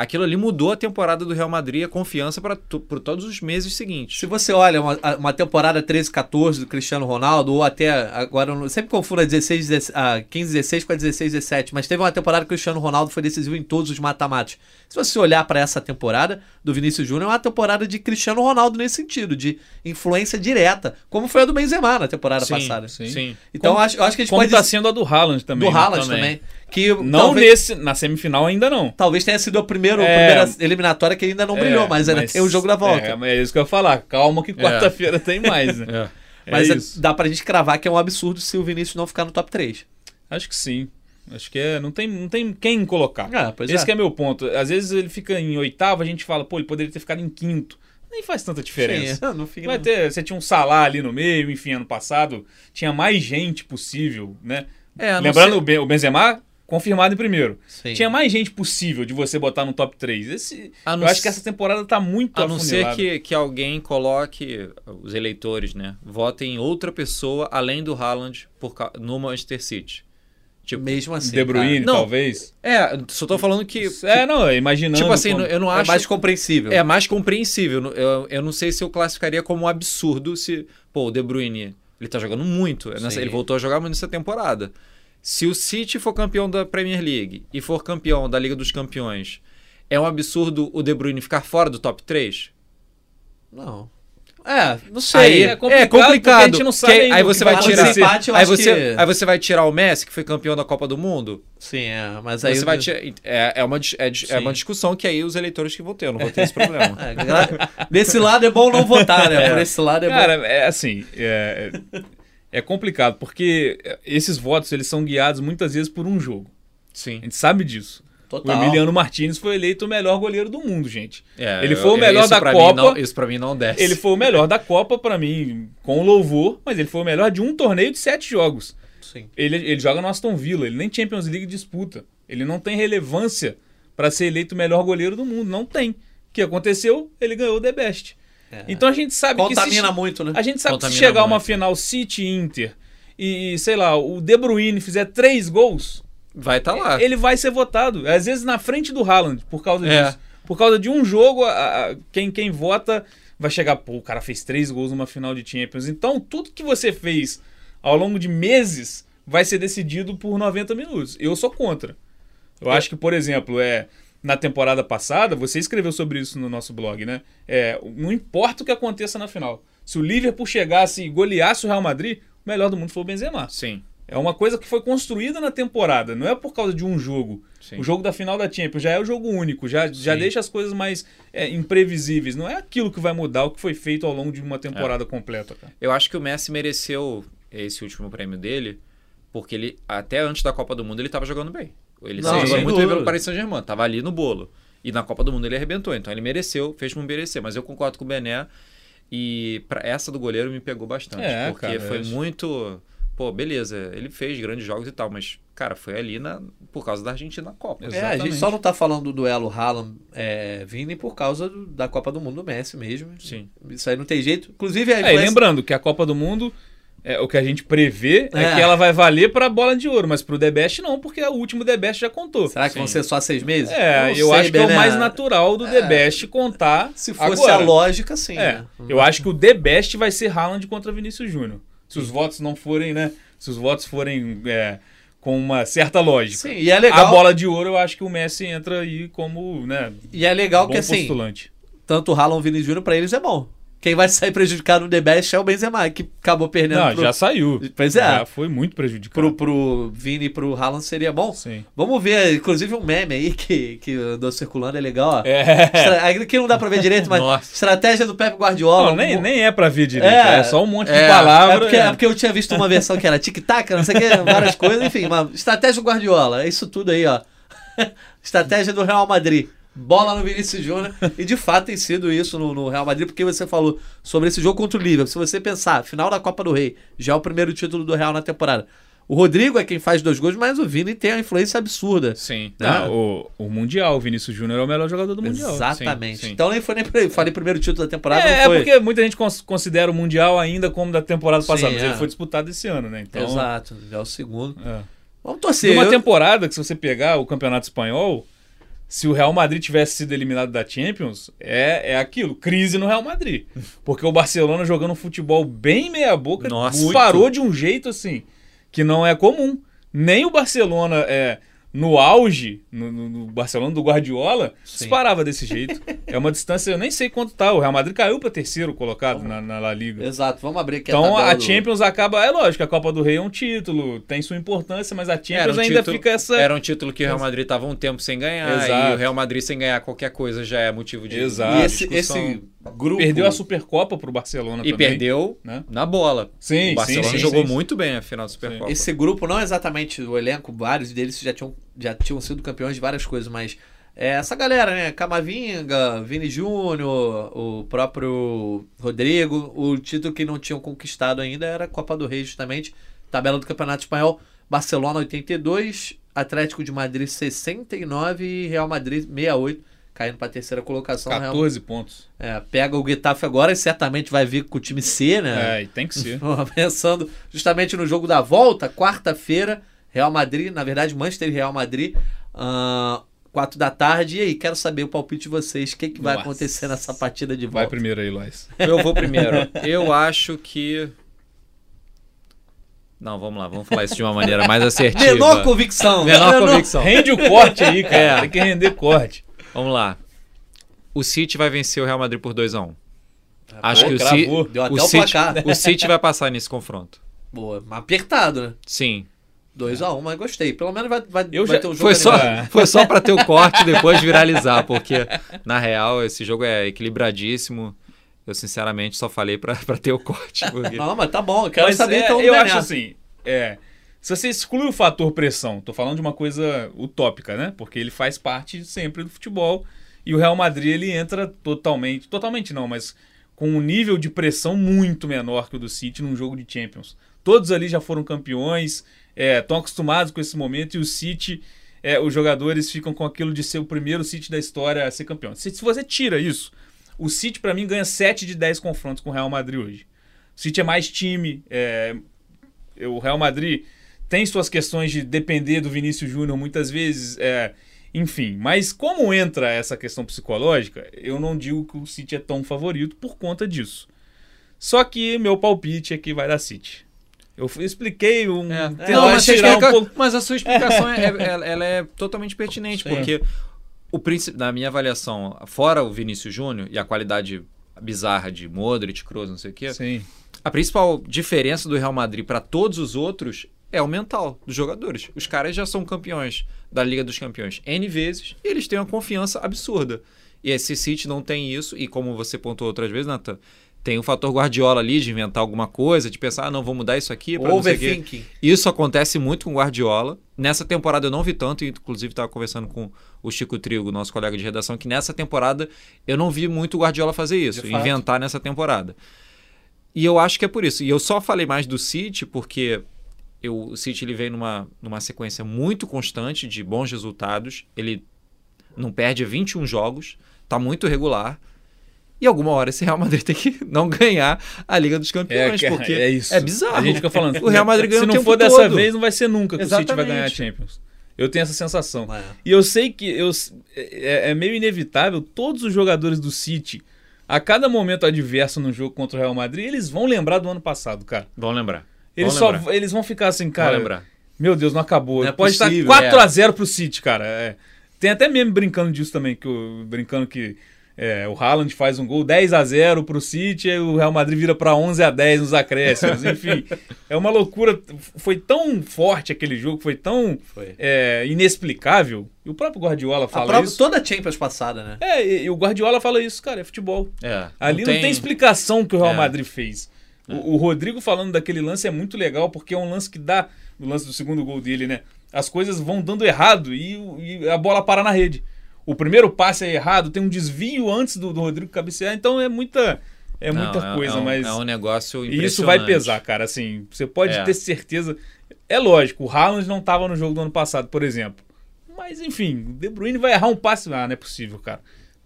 Aquilo ali mudou a temporada do Real Madrid, a confiança para por todos os meses seguintes. Se você olha uma, uma temporada 13, 14 do Cristiano Ronaldo, ou até agora, eu sempre confundo a 16, 16, a 15, 16 com a 16, 17, mas teve uma temporada que o Cristiano Ronaldo foi decisivo em todos os mata-matas. Se você olhar para essa temporada do Vinícius Júnior, é uma temporada de Cristiano Ronaldo nesse sentido, de influência direta, como foi a do Benzema na temporada Sim, passada. sim. Sim. Então Como- acho, acho que a gente como pode tá sendo a do Haaland também. do né? Haaland também. Que Não talvez, nesse, na semifinal ainda não. talvez tenha sido a, primeiro, a É. primeira eliminatória que ainda não brilhou, É, mas ainda tem o jogo da volta. É, é isso que eu ia falar. Calma que quarta-feira tem mais, né? É. É Mas é- isso. dá pra gente cravar que é um absurdo se o Vinícius não ficar no top 3. Acho que sim. Acho que é, não tem, não tem quem colocar. Ah, pois Esse é. que é meu ponto. Às vezes ele fica em oitavo, a gente fala, pô, ele poderia ter ficado em quinto. Nem faz tanta diferença. Sim, não fica Vai não. ter, você tinha um Salah ali no meio, enfim, ano passado tinha mais gente possível, né? É, a Lembrando o Benzema confirmado em primeiro. Sim. Tinha mais gente possível de você botar no top 3. Esse, A eu não acho se- que essa temporada tá muito A não ser que, que alguém coloque, os eleitores, né? Votem em outra pessoa além do Haaland por, no Manchester City. Tipo, Mesmo assim. De Bruyne, Não. talvez. é, só tô falando que. É, não, imaginando. tipo assim, como- eu não. É acho. mais compreensível. É mais compreensível. Eu, eu não sei se eu classificaria como um absurdo se. Pô, o De Bruyne, ele tá jogando muito. Nessa- ele voltou a jogar muito nessa temporada. Se o City for campeão da Premier League e for campeão da Liga dos Campeões, é um absurdo o De Bruyne ficar fora do top 3? Não. É, não sei. Aí é é complicado, complicado. porque a gente não sabe Que- aí você vai tirar. Empate eu aí, você, que- aí você vai tirar o Messi, que foi campeão da Copa do Mundo. Sim, é. Mas aí. Você vai tirar, é, é, uma, é, é uma discussão que aí os eleitores que vão ter. Eu não vou ter esse problema. É, Desse lado é bom não votar, né? Por esse lado é Cara, é assim, é, complicado, porque esses votos eles são guiados muitas vezes por um jogo. Sim. A gente sabe disso. Total. O Emiliano Martinez foi eleito o melhor goleiro do mundo, gente. É, Ele eu- foi o eu- melhor isso da pra Copa. Mim não, isso pra mim não desce. Ele foi o melhor da Copa, pra mim, com louvor, mas ele foi o melhor de um torneio de sete jogos. Sim. Ele, ele joga no Aston Villa, ele nem Champions League disputa. Ele não tem relevância pra ser eleito o melhor goleiro do mundo. Não tem. O que aconteceu? Ele ganhou o The Best. É. Então a gente sabe que Contamina se, muito, né? a gente sabe que se Contamina chegar uma muito. final City e Inter e, sei lá, o De Bruyne fizer três gols, Vai estar lá. ele vai ser votado. Às vezes na frente do Haaland, por causa É. disso. Por causa de um jogo, a- a- quem, quem vota vai chegar, pô, o cara fez três gols numa final de Champions. Então, tudo que você fez ao longo de meses vai ser decidido por 90 minutos. Eu sou contra. Eu acho que, por exemplo, é na temporada passada, você escreveu sobre isso no nosso blog, né? É, não importa o que aconteça na final. Se o Liverpool chegasse e goleasse o Real Madrid, o melhor do mundo foi o Benzema. Sim. É uma coisa que foi construída na temporada, não é por causa de um jogo. Sim. O jogo da final da Champions já é o jogo único, já, já deixa as coisas mais é, imprevisíveis. Não é aquilo que vai mudar o que foi feito ao longo de uma temporada completa. Cara. Eu acho que o Messi mereceu esse último prêmio dele, porque ele, até antes da Copa do Mundo, ele estava jogando bem. Ele Não, jogando muito bem pelo Paris Saint-Germain, tava ali no bolo. E na Copa do Mundo ele arrebentou, então ele mereceu, fez como merecer. Mas eu concordo com o Bené e pra essa do goleiro me pegou bastante, É, porque cara, foi acho- muito, pô, beleza, ele fez grandes jogos e tal, mas cara, foi ali na por causa da Argentina na Copa. É, a gente Exatamente. só não tá falando do duelo Haaland é, Vini por causa do- da Copa do Mundo do Messi mesmo. Sim. Isso aí não tem jeito. Inclusive, a É, influência- lembrando que a Copa do Mundo, é, o que a gente prevê é, É. que ela vai valer pra bola de ouro, mas pro The Best não, porque o último The Best já contou. Será que vão ser só seis meses? É, não eu sei, acho que é o mais natural do The Best contar. Se fosse agora. a lógica, sim. É, né? eu acho que o The Best vai ser Haaland contra Vinícius Júnior. Se os votos não forem, né? Se os votos forem é, com uma certa lógica. Sim, e é legal. A bola de ouro, eu acho que o Messi entra aí como, né? E é legal bom que assim, postulante. tanto o Haaland e o Vini Júnior, pra eles é bom. Quem vai sair prejudicado no The Best é o Benzema, que acabou perdendo Não, pro, já saiu. Pois é. Já foi muito prejudicado. pro, pro Vini e pro Haaland seria bom. Sim. Vamos ver, inclusive um meme aí que, que andou circulando, é legal, ó. É. Estra- Aqui não dá pra ver direito, mas Nossa. estratégia do Pepe Guardiola. Não, nem, Um- nem é pra ver direito. É. É, só um monte É. de palavra. É porque, é porque eu tinha visto uma versão que era tic-tac, não sei o que, várias coisas, enfim, uma estratégia do Guardiola, é isso tudo aí, ó. estratégia do Real Madrid. Bola no Vinícius Júnior. E de fato tem sido isso no, no Real Madrid, porque você falou sobre esse jogo contra o Liverpool. Se você pensar, final da Copa do Rei, já é o primeiro título do Real na temporada. O Rodrigo é quem faz dois gols, mas o Vini tem uma influência absurda. Sim. Né? Ah, o, o Mundial, o Vinícius Júnior é o melhor jogador do Mundial. Exatamente. Sim, sim. Então nem foi nem falei primeiro título da temporada, é, não foi. é porque muita gente cons- considera o Mundial ainda como da temporada Sim, passada, mas é. ele foi disputado esse ano, né? Então, Exato, já é o segundo. é. Vamos torcer. uma eu- temporada que se você pegar o Campeonato Espanhol, se o Real Madrid tivesse sido eliminado da Champions, é, é aquilo, crise no Real Madrid. Porque o Barcelona jogando um futebol bem meia boca, Nossa. parou de um jeito assim, que não é comum. Nem o Barcelona é no auge, no, no- Barcelona do Guardiola, disparava desse jeito. é uma distância, eu nem sei quanto tá. O Real Madrid caiu para terceiro colocado na, na La Liga. Exato, vamos abrir aqui Então a a, tabela do- Champions acaba. É lógico, a Copa do Rei é um título, tem sua importância, mas a Champions um ainda título- fica essa. Era um título que o Real Madrid estava um tempo sem ganhar. Exato. E o Real Madrid sem ganhar qualquer coisa já é motivo de, Exato. E esse, discussão. esse grupo. Perdeu a Supercopa pro Barcelona E também. perdeu né? na bola. Sim, o Barcelona sim, sim, jogou sim. muito bem a final da Supercopa. Esse grupo não é exatamente o elenco, vários deles já tinham, já tinham sido campeões de várias coisas, mas é essa galera, né? Camavinga, Vini Júnior, o próprio Rodrigo, o título que não tinham conquistado ainda era a Copa do Rei, justamente. Tabela do Campeonato Espanhol: Barcelona 82, Atlético de Madrid 69 e Real Madrid 68, caindo para a terceira colocação. Real- 14 pontos. É, pega o Getafe agora e certamente vai vir com o time C, né? É, e tem que ser. Pensando justamente no jogo da volta, quarta-feira, Real Madrid, na verdade, Manchester e Real Madrid, ah, quatro da tarde. E aí, quero saber o palpite de vocês. O que, que vai Nossa. acontecer nessa partida de Vai volta? primeiro aí, Lois. Eu vou primeiro. Eu acho que. Não, vamos lá, vamos falar isso de uma maneira mais assertiva. Menor convicção. Menor convicção. Rende o corte aí, cara. É. Tem que render corte. Vamos lá. O City vai vencer o Real Madrid por 2x1. Ah, Acho pô, que o, cravou. Ci... Deu até o, o City... placar. o City vai passar nesse confronto. Boa, mas apertado, né? Sim. 2x1, mas gostei. Pelo menos vai, vai, Eu vai já- ter um jogo Foi só, foi só pra ter o corte e depois viralizar, porque na real esse jogo é equilibradíssimo. Eu sinceramente só falei pra, pra ter o corte. Porque... Não, mas tá bom. Eu quero Mas saber é, então eu Bené. acho assim, é, se você exclui o fator pressão, tô falando de uma coisa utópica, né? Porque ele faz parte sempre do futebol e o Real Madrid ele entra totalmente, totalmente não, mas com um nível de pressão muito menor que o do City num jogo de Champions. Todos ali já foram campeões, estão acostumados com esse momento e o City, é, os jogadores ficam com aquilo de ser o primeiro City da história a ser campeão. Se, se você tira isso, o City pra mim ganha 7 de 10 confrontos com o Real Madrid hoje. O City é mais time, é, o Real Madrid tem suas questões de depender do Vinícius Júnior muitas vezes, é, enfim. Mas como entra essa questão psicológica, eu não digo que o City é tão favorito por conta disso. Só que meu palpite é que vai dar City. Eu expliquei um. tentar Não, mas, tirar explica- um pouco. mas a sua explicação é, é- ela- ela é totalmente pertinente, Sim. porque o príncipe, na minha avaliação, fora o Vinícius Júnior e a qualidade bizarra de Modric, Kroos, não sei o quê, Sim. a principal diferença do Real Madrid para todos os outros é o mental dos jogadores. Os caras já são campeões da Liga dos Campeões N vezes e eles têm uma confiança absurda. E esse City não tem isso, e como você pontuou outras vezes, Nathan, tem o fator Guardiola ali de inventar alguma coisa, de pensar, ah, não, vou mudar isso aqui. Overthinking. Isso acontece muito com o Guardiola. Nessa temporada eu não vi tanto, inclusive estava conversando com o Chico Trigo, nosso colega de redação, que nessa temporada eu não vi muito o Guardiola fazer isso, De fato. inventar nessa temporada. E eu acho que é por isso. E eu só falei mais do City porque eu, o City ele vem numa, numa sequência muito constante de bons resultados. Ele não perde 21 jogos, tá muito regular. E alguma hora esse Real Madrid tem que não ganhar a Liga dos Campeões, cara, porque é isso. é bizarro. A gente fica falando. O Real Madrid ganha Se o não tempo for dessa todo. vez, não vai ser nunca que o City vai Exatamente. ganhar a Champions. Eu tenho essa sensação. É. E eu sei que eu, é, é meio inevitável, todos os jogadores do City, a cada momento adverso no jogo contra o Real Madrid, eles vão lembrar do ano passado, cara. Vão lembrar. Eles, Vão só, eles vão ficar assim, cara. lembrar. Meu Deus, não acabou. Não é Pode possível, estar 4 é. a 0 pro City, cara. É. Tem até meme brincando disso também, que o- brincando que é, o Haaland faz um gol 10 a 0 pro City e o Real Madrid vira pra 11 a 10 nos acréscimos. Enfim, é uma loucura. Foi tão forte aquele jogo, foi tão Foi. é, inexplicável. E o próprio Guardiola A fala própria, isso. toda a Champions passada, né? É, e, e o Guardiola fala isso, cara, é futebol. É, Ali não tem, explicação que o Real É. Madrid fez. O, o Rodrigo falando daquele lance é muito legal, porque é um lance que dá, no lance do segundo gol dele, né? As coisas vão dando errado e, o- e a bola para na rede. O primeiro passe é errado, tem um desvio antes do, do Rodrigo cabecear, então é muita, é Não, muita coisa, é um, mas. É um negócio e isso vai impressionante. pesar, cara. Assim, você pode É. ter certeza. É lógico, o Haaland não estava no jogo do ano passado, por exemplo. Mas enfim, o De Bruyne vai errar um passe. Ah, não é possível, cara.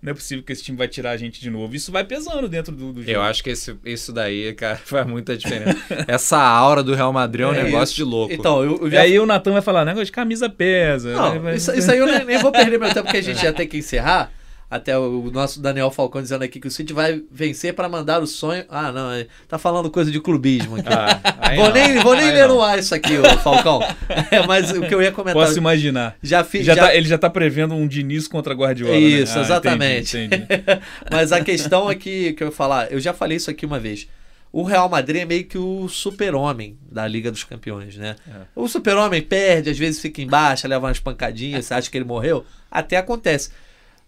Não é possível que esse time vai tirar a gente de novo. Isso vai pesando dentro do, do jogo. Eu acho que esse, isso daí, cara, faz muita diferença. Essa aura do Real Madrid é um É negócio isso. de louco. Então, eu, eu E já aí o Natan vai falar, negócio de camisa pesa. Não, Vai- isso, isso aí eu nem, nem vou perder meu tempo, porque a gente já tem que encerrar. Até o nosso Daniel Falcão dizendo aqui que o City vai vencer para mandar o sonho. Ah, não, é- tá falando coisa de clubismo aqui. Ah, vou não. nem, vou nem Aí ler não. no ar isso aqui, ô Falcão. É, mas o que eu ia comentar. Posso imaginar. Já fiz. Já já- tá- ele já tá prevendo um Diniz contra Guardiola. né? Isso, Ah, exatamente. entendi, entendi. Mas a questão é que, que eu ia falar, eu já falei isso aqui uma vez. O Real Madrid é meio que o super-homem da Liga dos Campeões, né? É. O super-homem perde, às vezes fica embaixo, leva umas pancadinhas, você acha que ele morreu? Até acontece.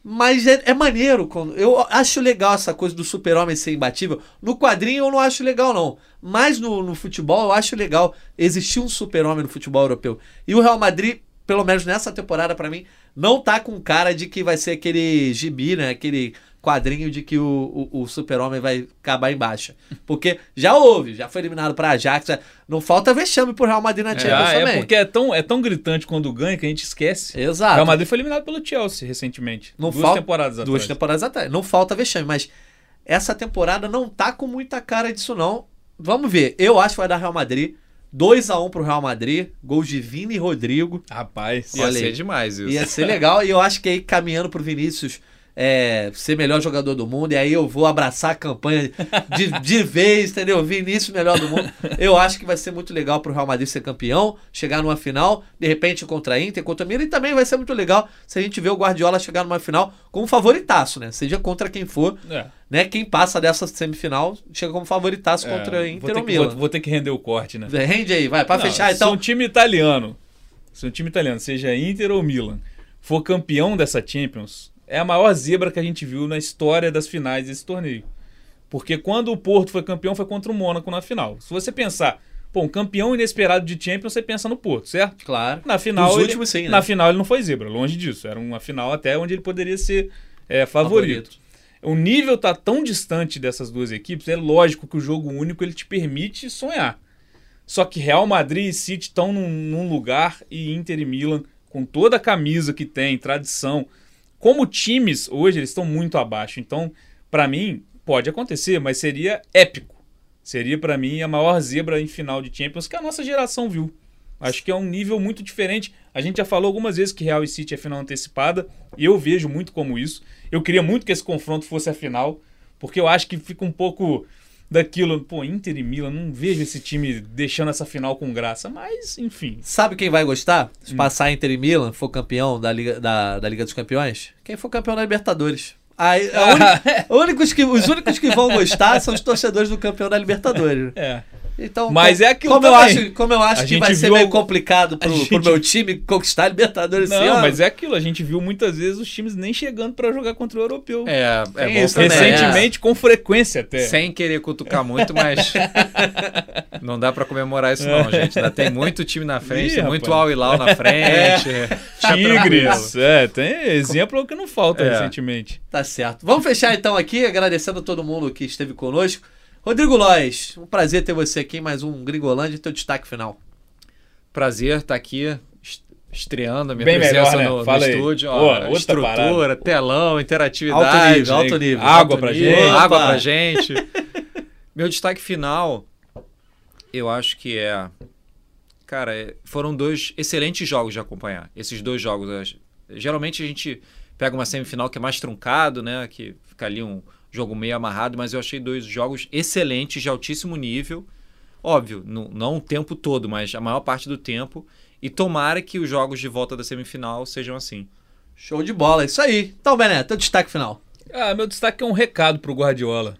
Mas é, é maneiro. Quando, eu acho legal essa coisa do super-homem ser imbatível. No quadrinho eu não acho legal, não. Mas no, no futebol eu acho legal existir um super-homem no futebol europeu. E o Real Madrid, pelo menos nessa temporada, pra mim, não tá com cara de que vai ser aquele gibi, né? Aquele quadrinho de que o, o, o super-homem vai acabar em baixa. Porque já houve, já foi eliminado pra Ajax. já- Não falta vexame pro Real Madrid na Champions Ah, é também. porque é tão, é tão gritante quando ganha que a gente esquece. O Exato. Real Madrid foi eliminado pelo Chelsea recentemente. Não duas falta- temporadas atrás. Duas temporadas atrás. Não falta vexame, mas essa temporada não tá com muita cara disso, não. Vamos ver. Eu acho que vai dar Real Madrid. 2x1 pro Real Madrid. Gols de Vini e Rodrigo. Rapaz. Ia Olha ser aí. demais isso. Ia ser legal. E eu acho que aí caminhando pro Vinícius é, ser melhor jogador do mundo. E aí eu vou abraçar a campanha de, de vez, entendeu? Vinícius melhor do mundo. Eu acho que vai ser muito legal pro Real Madrid ser campeão, chegar numa final, de repente contra a Inter, contra a Milan. E também vai ser muito legal se a gente ver o Guardiola chegar numa final como favoritaço, né? Seja contra quem for É. né? Quem passa dessa semifinal chega como favoritaço É, contra a vou Inter ter ou Milan. Vou, vou ter que render o corte, né? Rende aí, vai, pra Não, fechar Se então. um time italiano, se um time italiano, seja Inter ou Milan, for campeão dessa Champions, é a maior zebra que a gente viu na história das finais desse torneio. Porque quando o Porto foi campeão, foi contra o Mônaco na final. Se você pensar, pô, um campeão inesperado de Champions, você pensa no Porto, certo? Claro. Na final, ele, últimos sim, né? na final ele não foi zebra, longe disso. Era uma final até onde ele poderia ser é, favorito. O nível tá tão distante dessas duas equipes, é lógico que o jogo único ele te permite sonhar. Só que Real Madrid e City estão num, num lugar e Inter e Milan, com toda a camisa que tem, tradição, como times hoje eles estão muito abaixo. Então, pra mim, pode acontecer, mas seria épico. Seria pra mim a maior zebra em final de Champions que a nossa geração viu. Acho que é um nível muito diferente. A gente já falou algumas vezes que Real e City é final antecipada, e eu vejo muito como isso. Eu queria muito que esse confronto fosse a final, porque eu acho que fica um pouco daquilo, pô, Inter e Milan, não vejo esse time deixando essa final com graça, mas enfim. Sabe quem vai gostar? Se Hum. passar Inter e Milan, for campeão da Liga, da, da Liga dos Campeões? Quem for campeão da Libertadores. Aí, uni- únicos que, os únicos que vão gostar são os torcedores do campeão da Libertadores. É. Então, Mas como, é aquilo como eu acho, como eu acho A que vai ser meio algo- complicado pro, gente- pro meu time conquistar a Libertadores Não, ano. mas é aquilo. A gente viu muitas vezes os times nem chegando pra jogar contra o europeu. É, é isso também, Recentemente, com frequência até. Sem querer cutucar muito, mas não dá pra comemorar isso não, gente. Ainda tem muito time na frente, Ih, tem muito. Al Hilal na frente. Tá. Tigres. É, tem exemplo que não falta É. recentemente. Tá certo. Vamos fechar então aqui, agradecendo a todo mundo que esteve conosco. Rodrigo Lois, um prazer ter você aqui em mais um Gringolândia e teu destaque final. Prazer estar aqui est- estreando a minha Bem presença melhor, né? no, no Fala aí. estúdio. Ó, estrutura, parada. telão, interatividade. Alto nível, alto nível. Água Alto pra nível, gente. Água pra gente. Meu destaque final, eu acho que é. Cara, é- foram dois excelentes jogos de acompanhar. Esses dois jogos. acho- Geralmente a gente pega uma semifinal que é mais truncado, né? Que fica ali um jogo meio amarrado, mas eu achei dois jogos excelentes, de altíssimo nível. Óbvio, não, não o tempo todo, mas a maior parte do tempo. E tomara que os jogos de volta da semifinal sejam assim. Show de bola, isso aí. Então, Bené, teu destaque final. Ah, meu destaque é um recado pro Guardiola.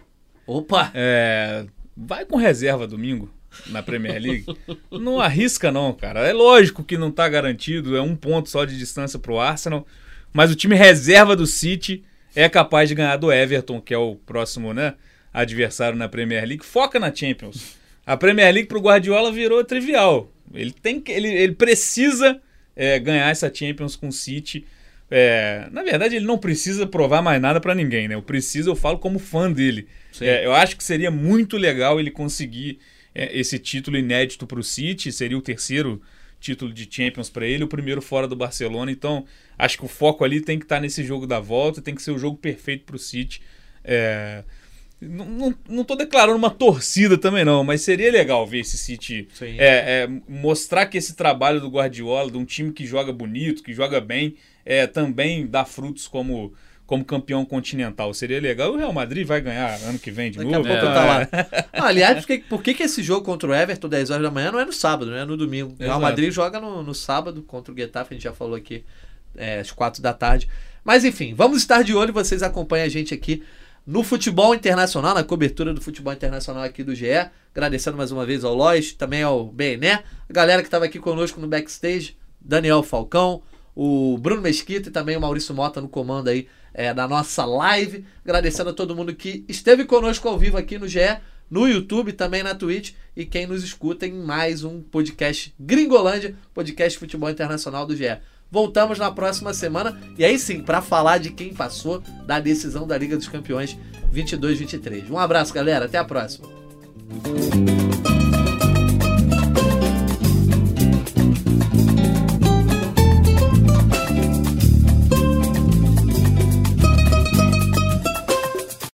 Opa! É, vai com reserva domingo na Premier League. não arrisca não, cara. É lógico que não tá garantido, é um ponto só de distância pro Arsenal, mas o time reserva do City é capaz de ganhar do Everton, que é o próximo, né, adversário na Premier League. Foca na Champions. A Premier League pro Guardiola virou trivial. Ele tem que, ele, ele precisa é, ganhar essa Champions com o City. É, na verdade, ele não precisa provar mais nada pra ninguém, né? Eu preciso, eu falo como fã dele. É, eu acho que seria muito legal ele conseguir é, esse título inédito para o City, seria o terceiro título de Champions para ele, o primeiro fora do Barcelona. Então, acho que o foco ali tem que estar nesse jogo da volta, tem que ser o jogo perfeito para o City. É, não, não, não tô declarando uma torcida também não, mas seria legal ver esse City é, é, mostrar que esse trabalho do Guardiola, de um time que joga bonito, que joga bem, é, também dá frutos como como campeão continental. Seria legal. O Real Madrid vai ganhar ano que vem de Daqui a novo. pouco É. tá lá. Aliás, por que, por que que esse jogo contra o Everton, 10 horas da manhã, não é no sábado, não é no domingo? O Real. Madrid joga no, no sábado contra o Getafe, a gente já falou aqui, é, às 4 da tarde. Mas enfim, vamos estar de olho, vocês acompanham a gente aqui no futebol internacional, na cobertura do futebol internacional aqui do GE. Agradecendo mais uma vez ao Lois, também ao Bené, a galera que estava aqui conosco no backstage, Daniel Falcão, o Bruno Mesquita e também o Maurício Mota no comando aí é, da nossa live. Agradecendo a todo mundo que esteve conosco ao vivo aqui no GE, no YouTube, também na Twitch e quem nos escuta em mais um podcast Gringolândia, podcast futebol internacional do GE. Voltamos na próxima semana e aí sim, para falar de quem passou da decisão da Liga dos Campeões 22-23. Um abraço, galera. Até a próxima.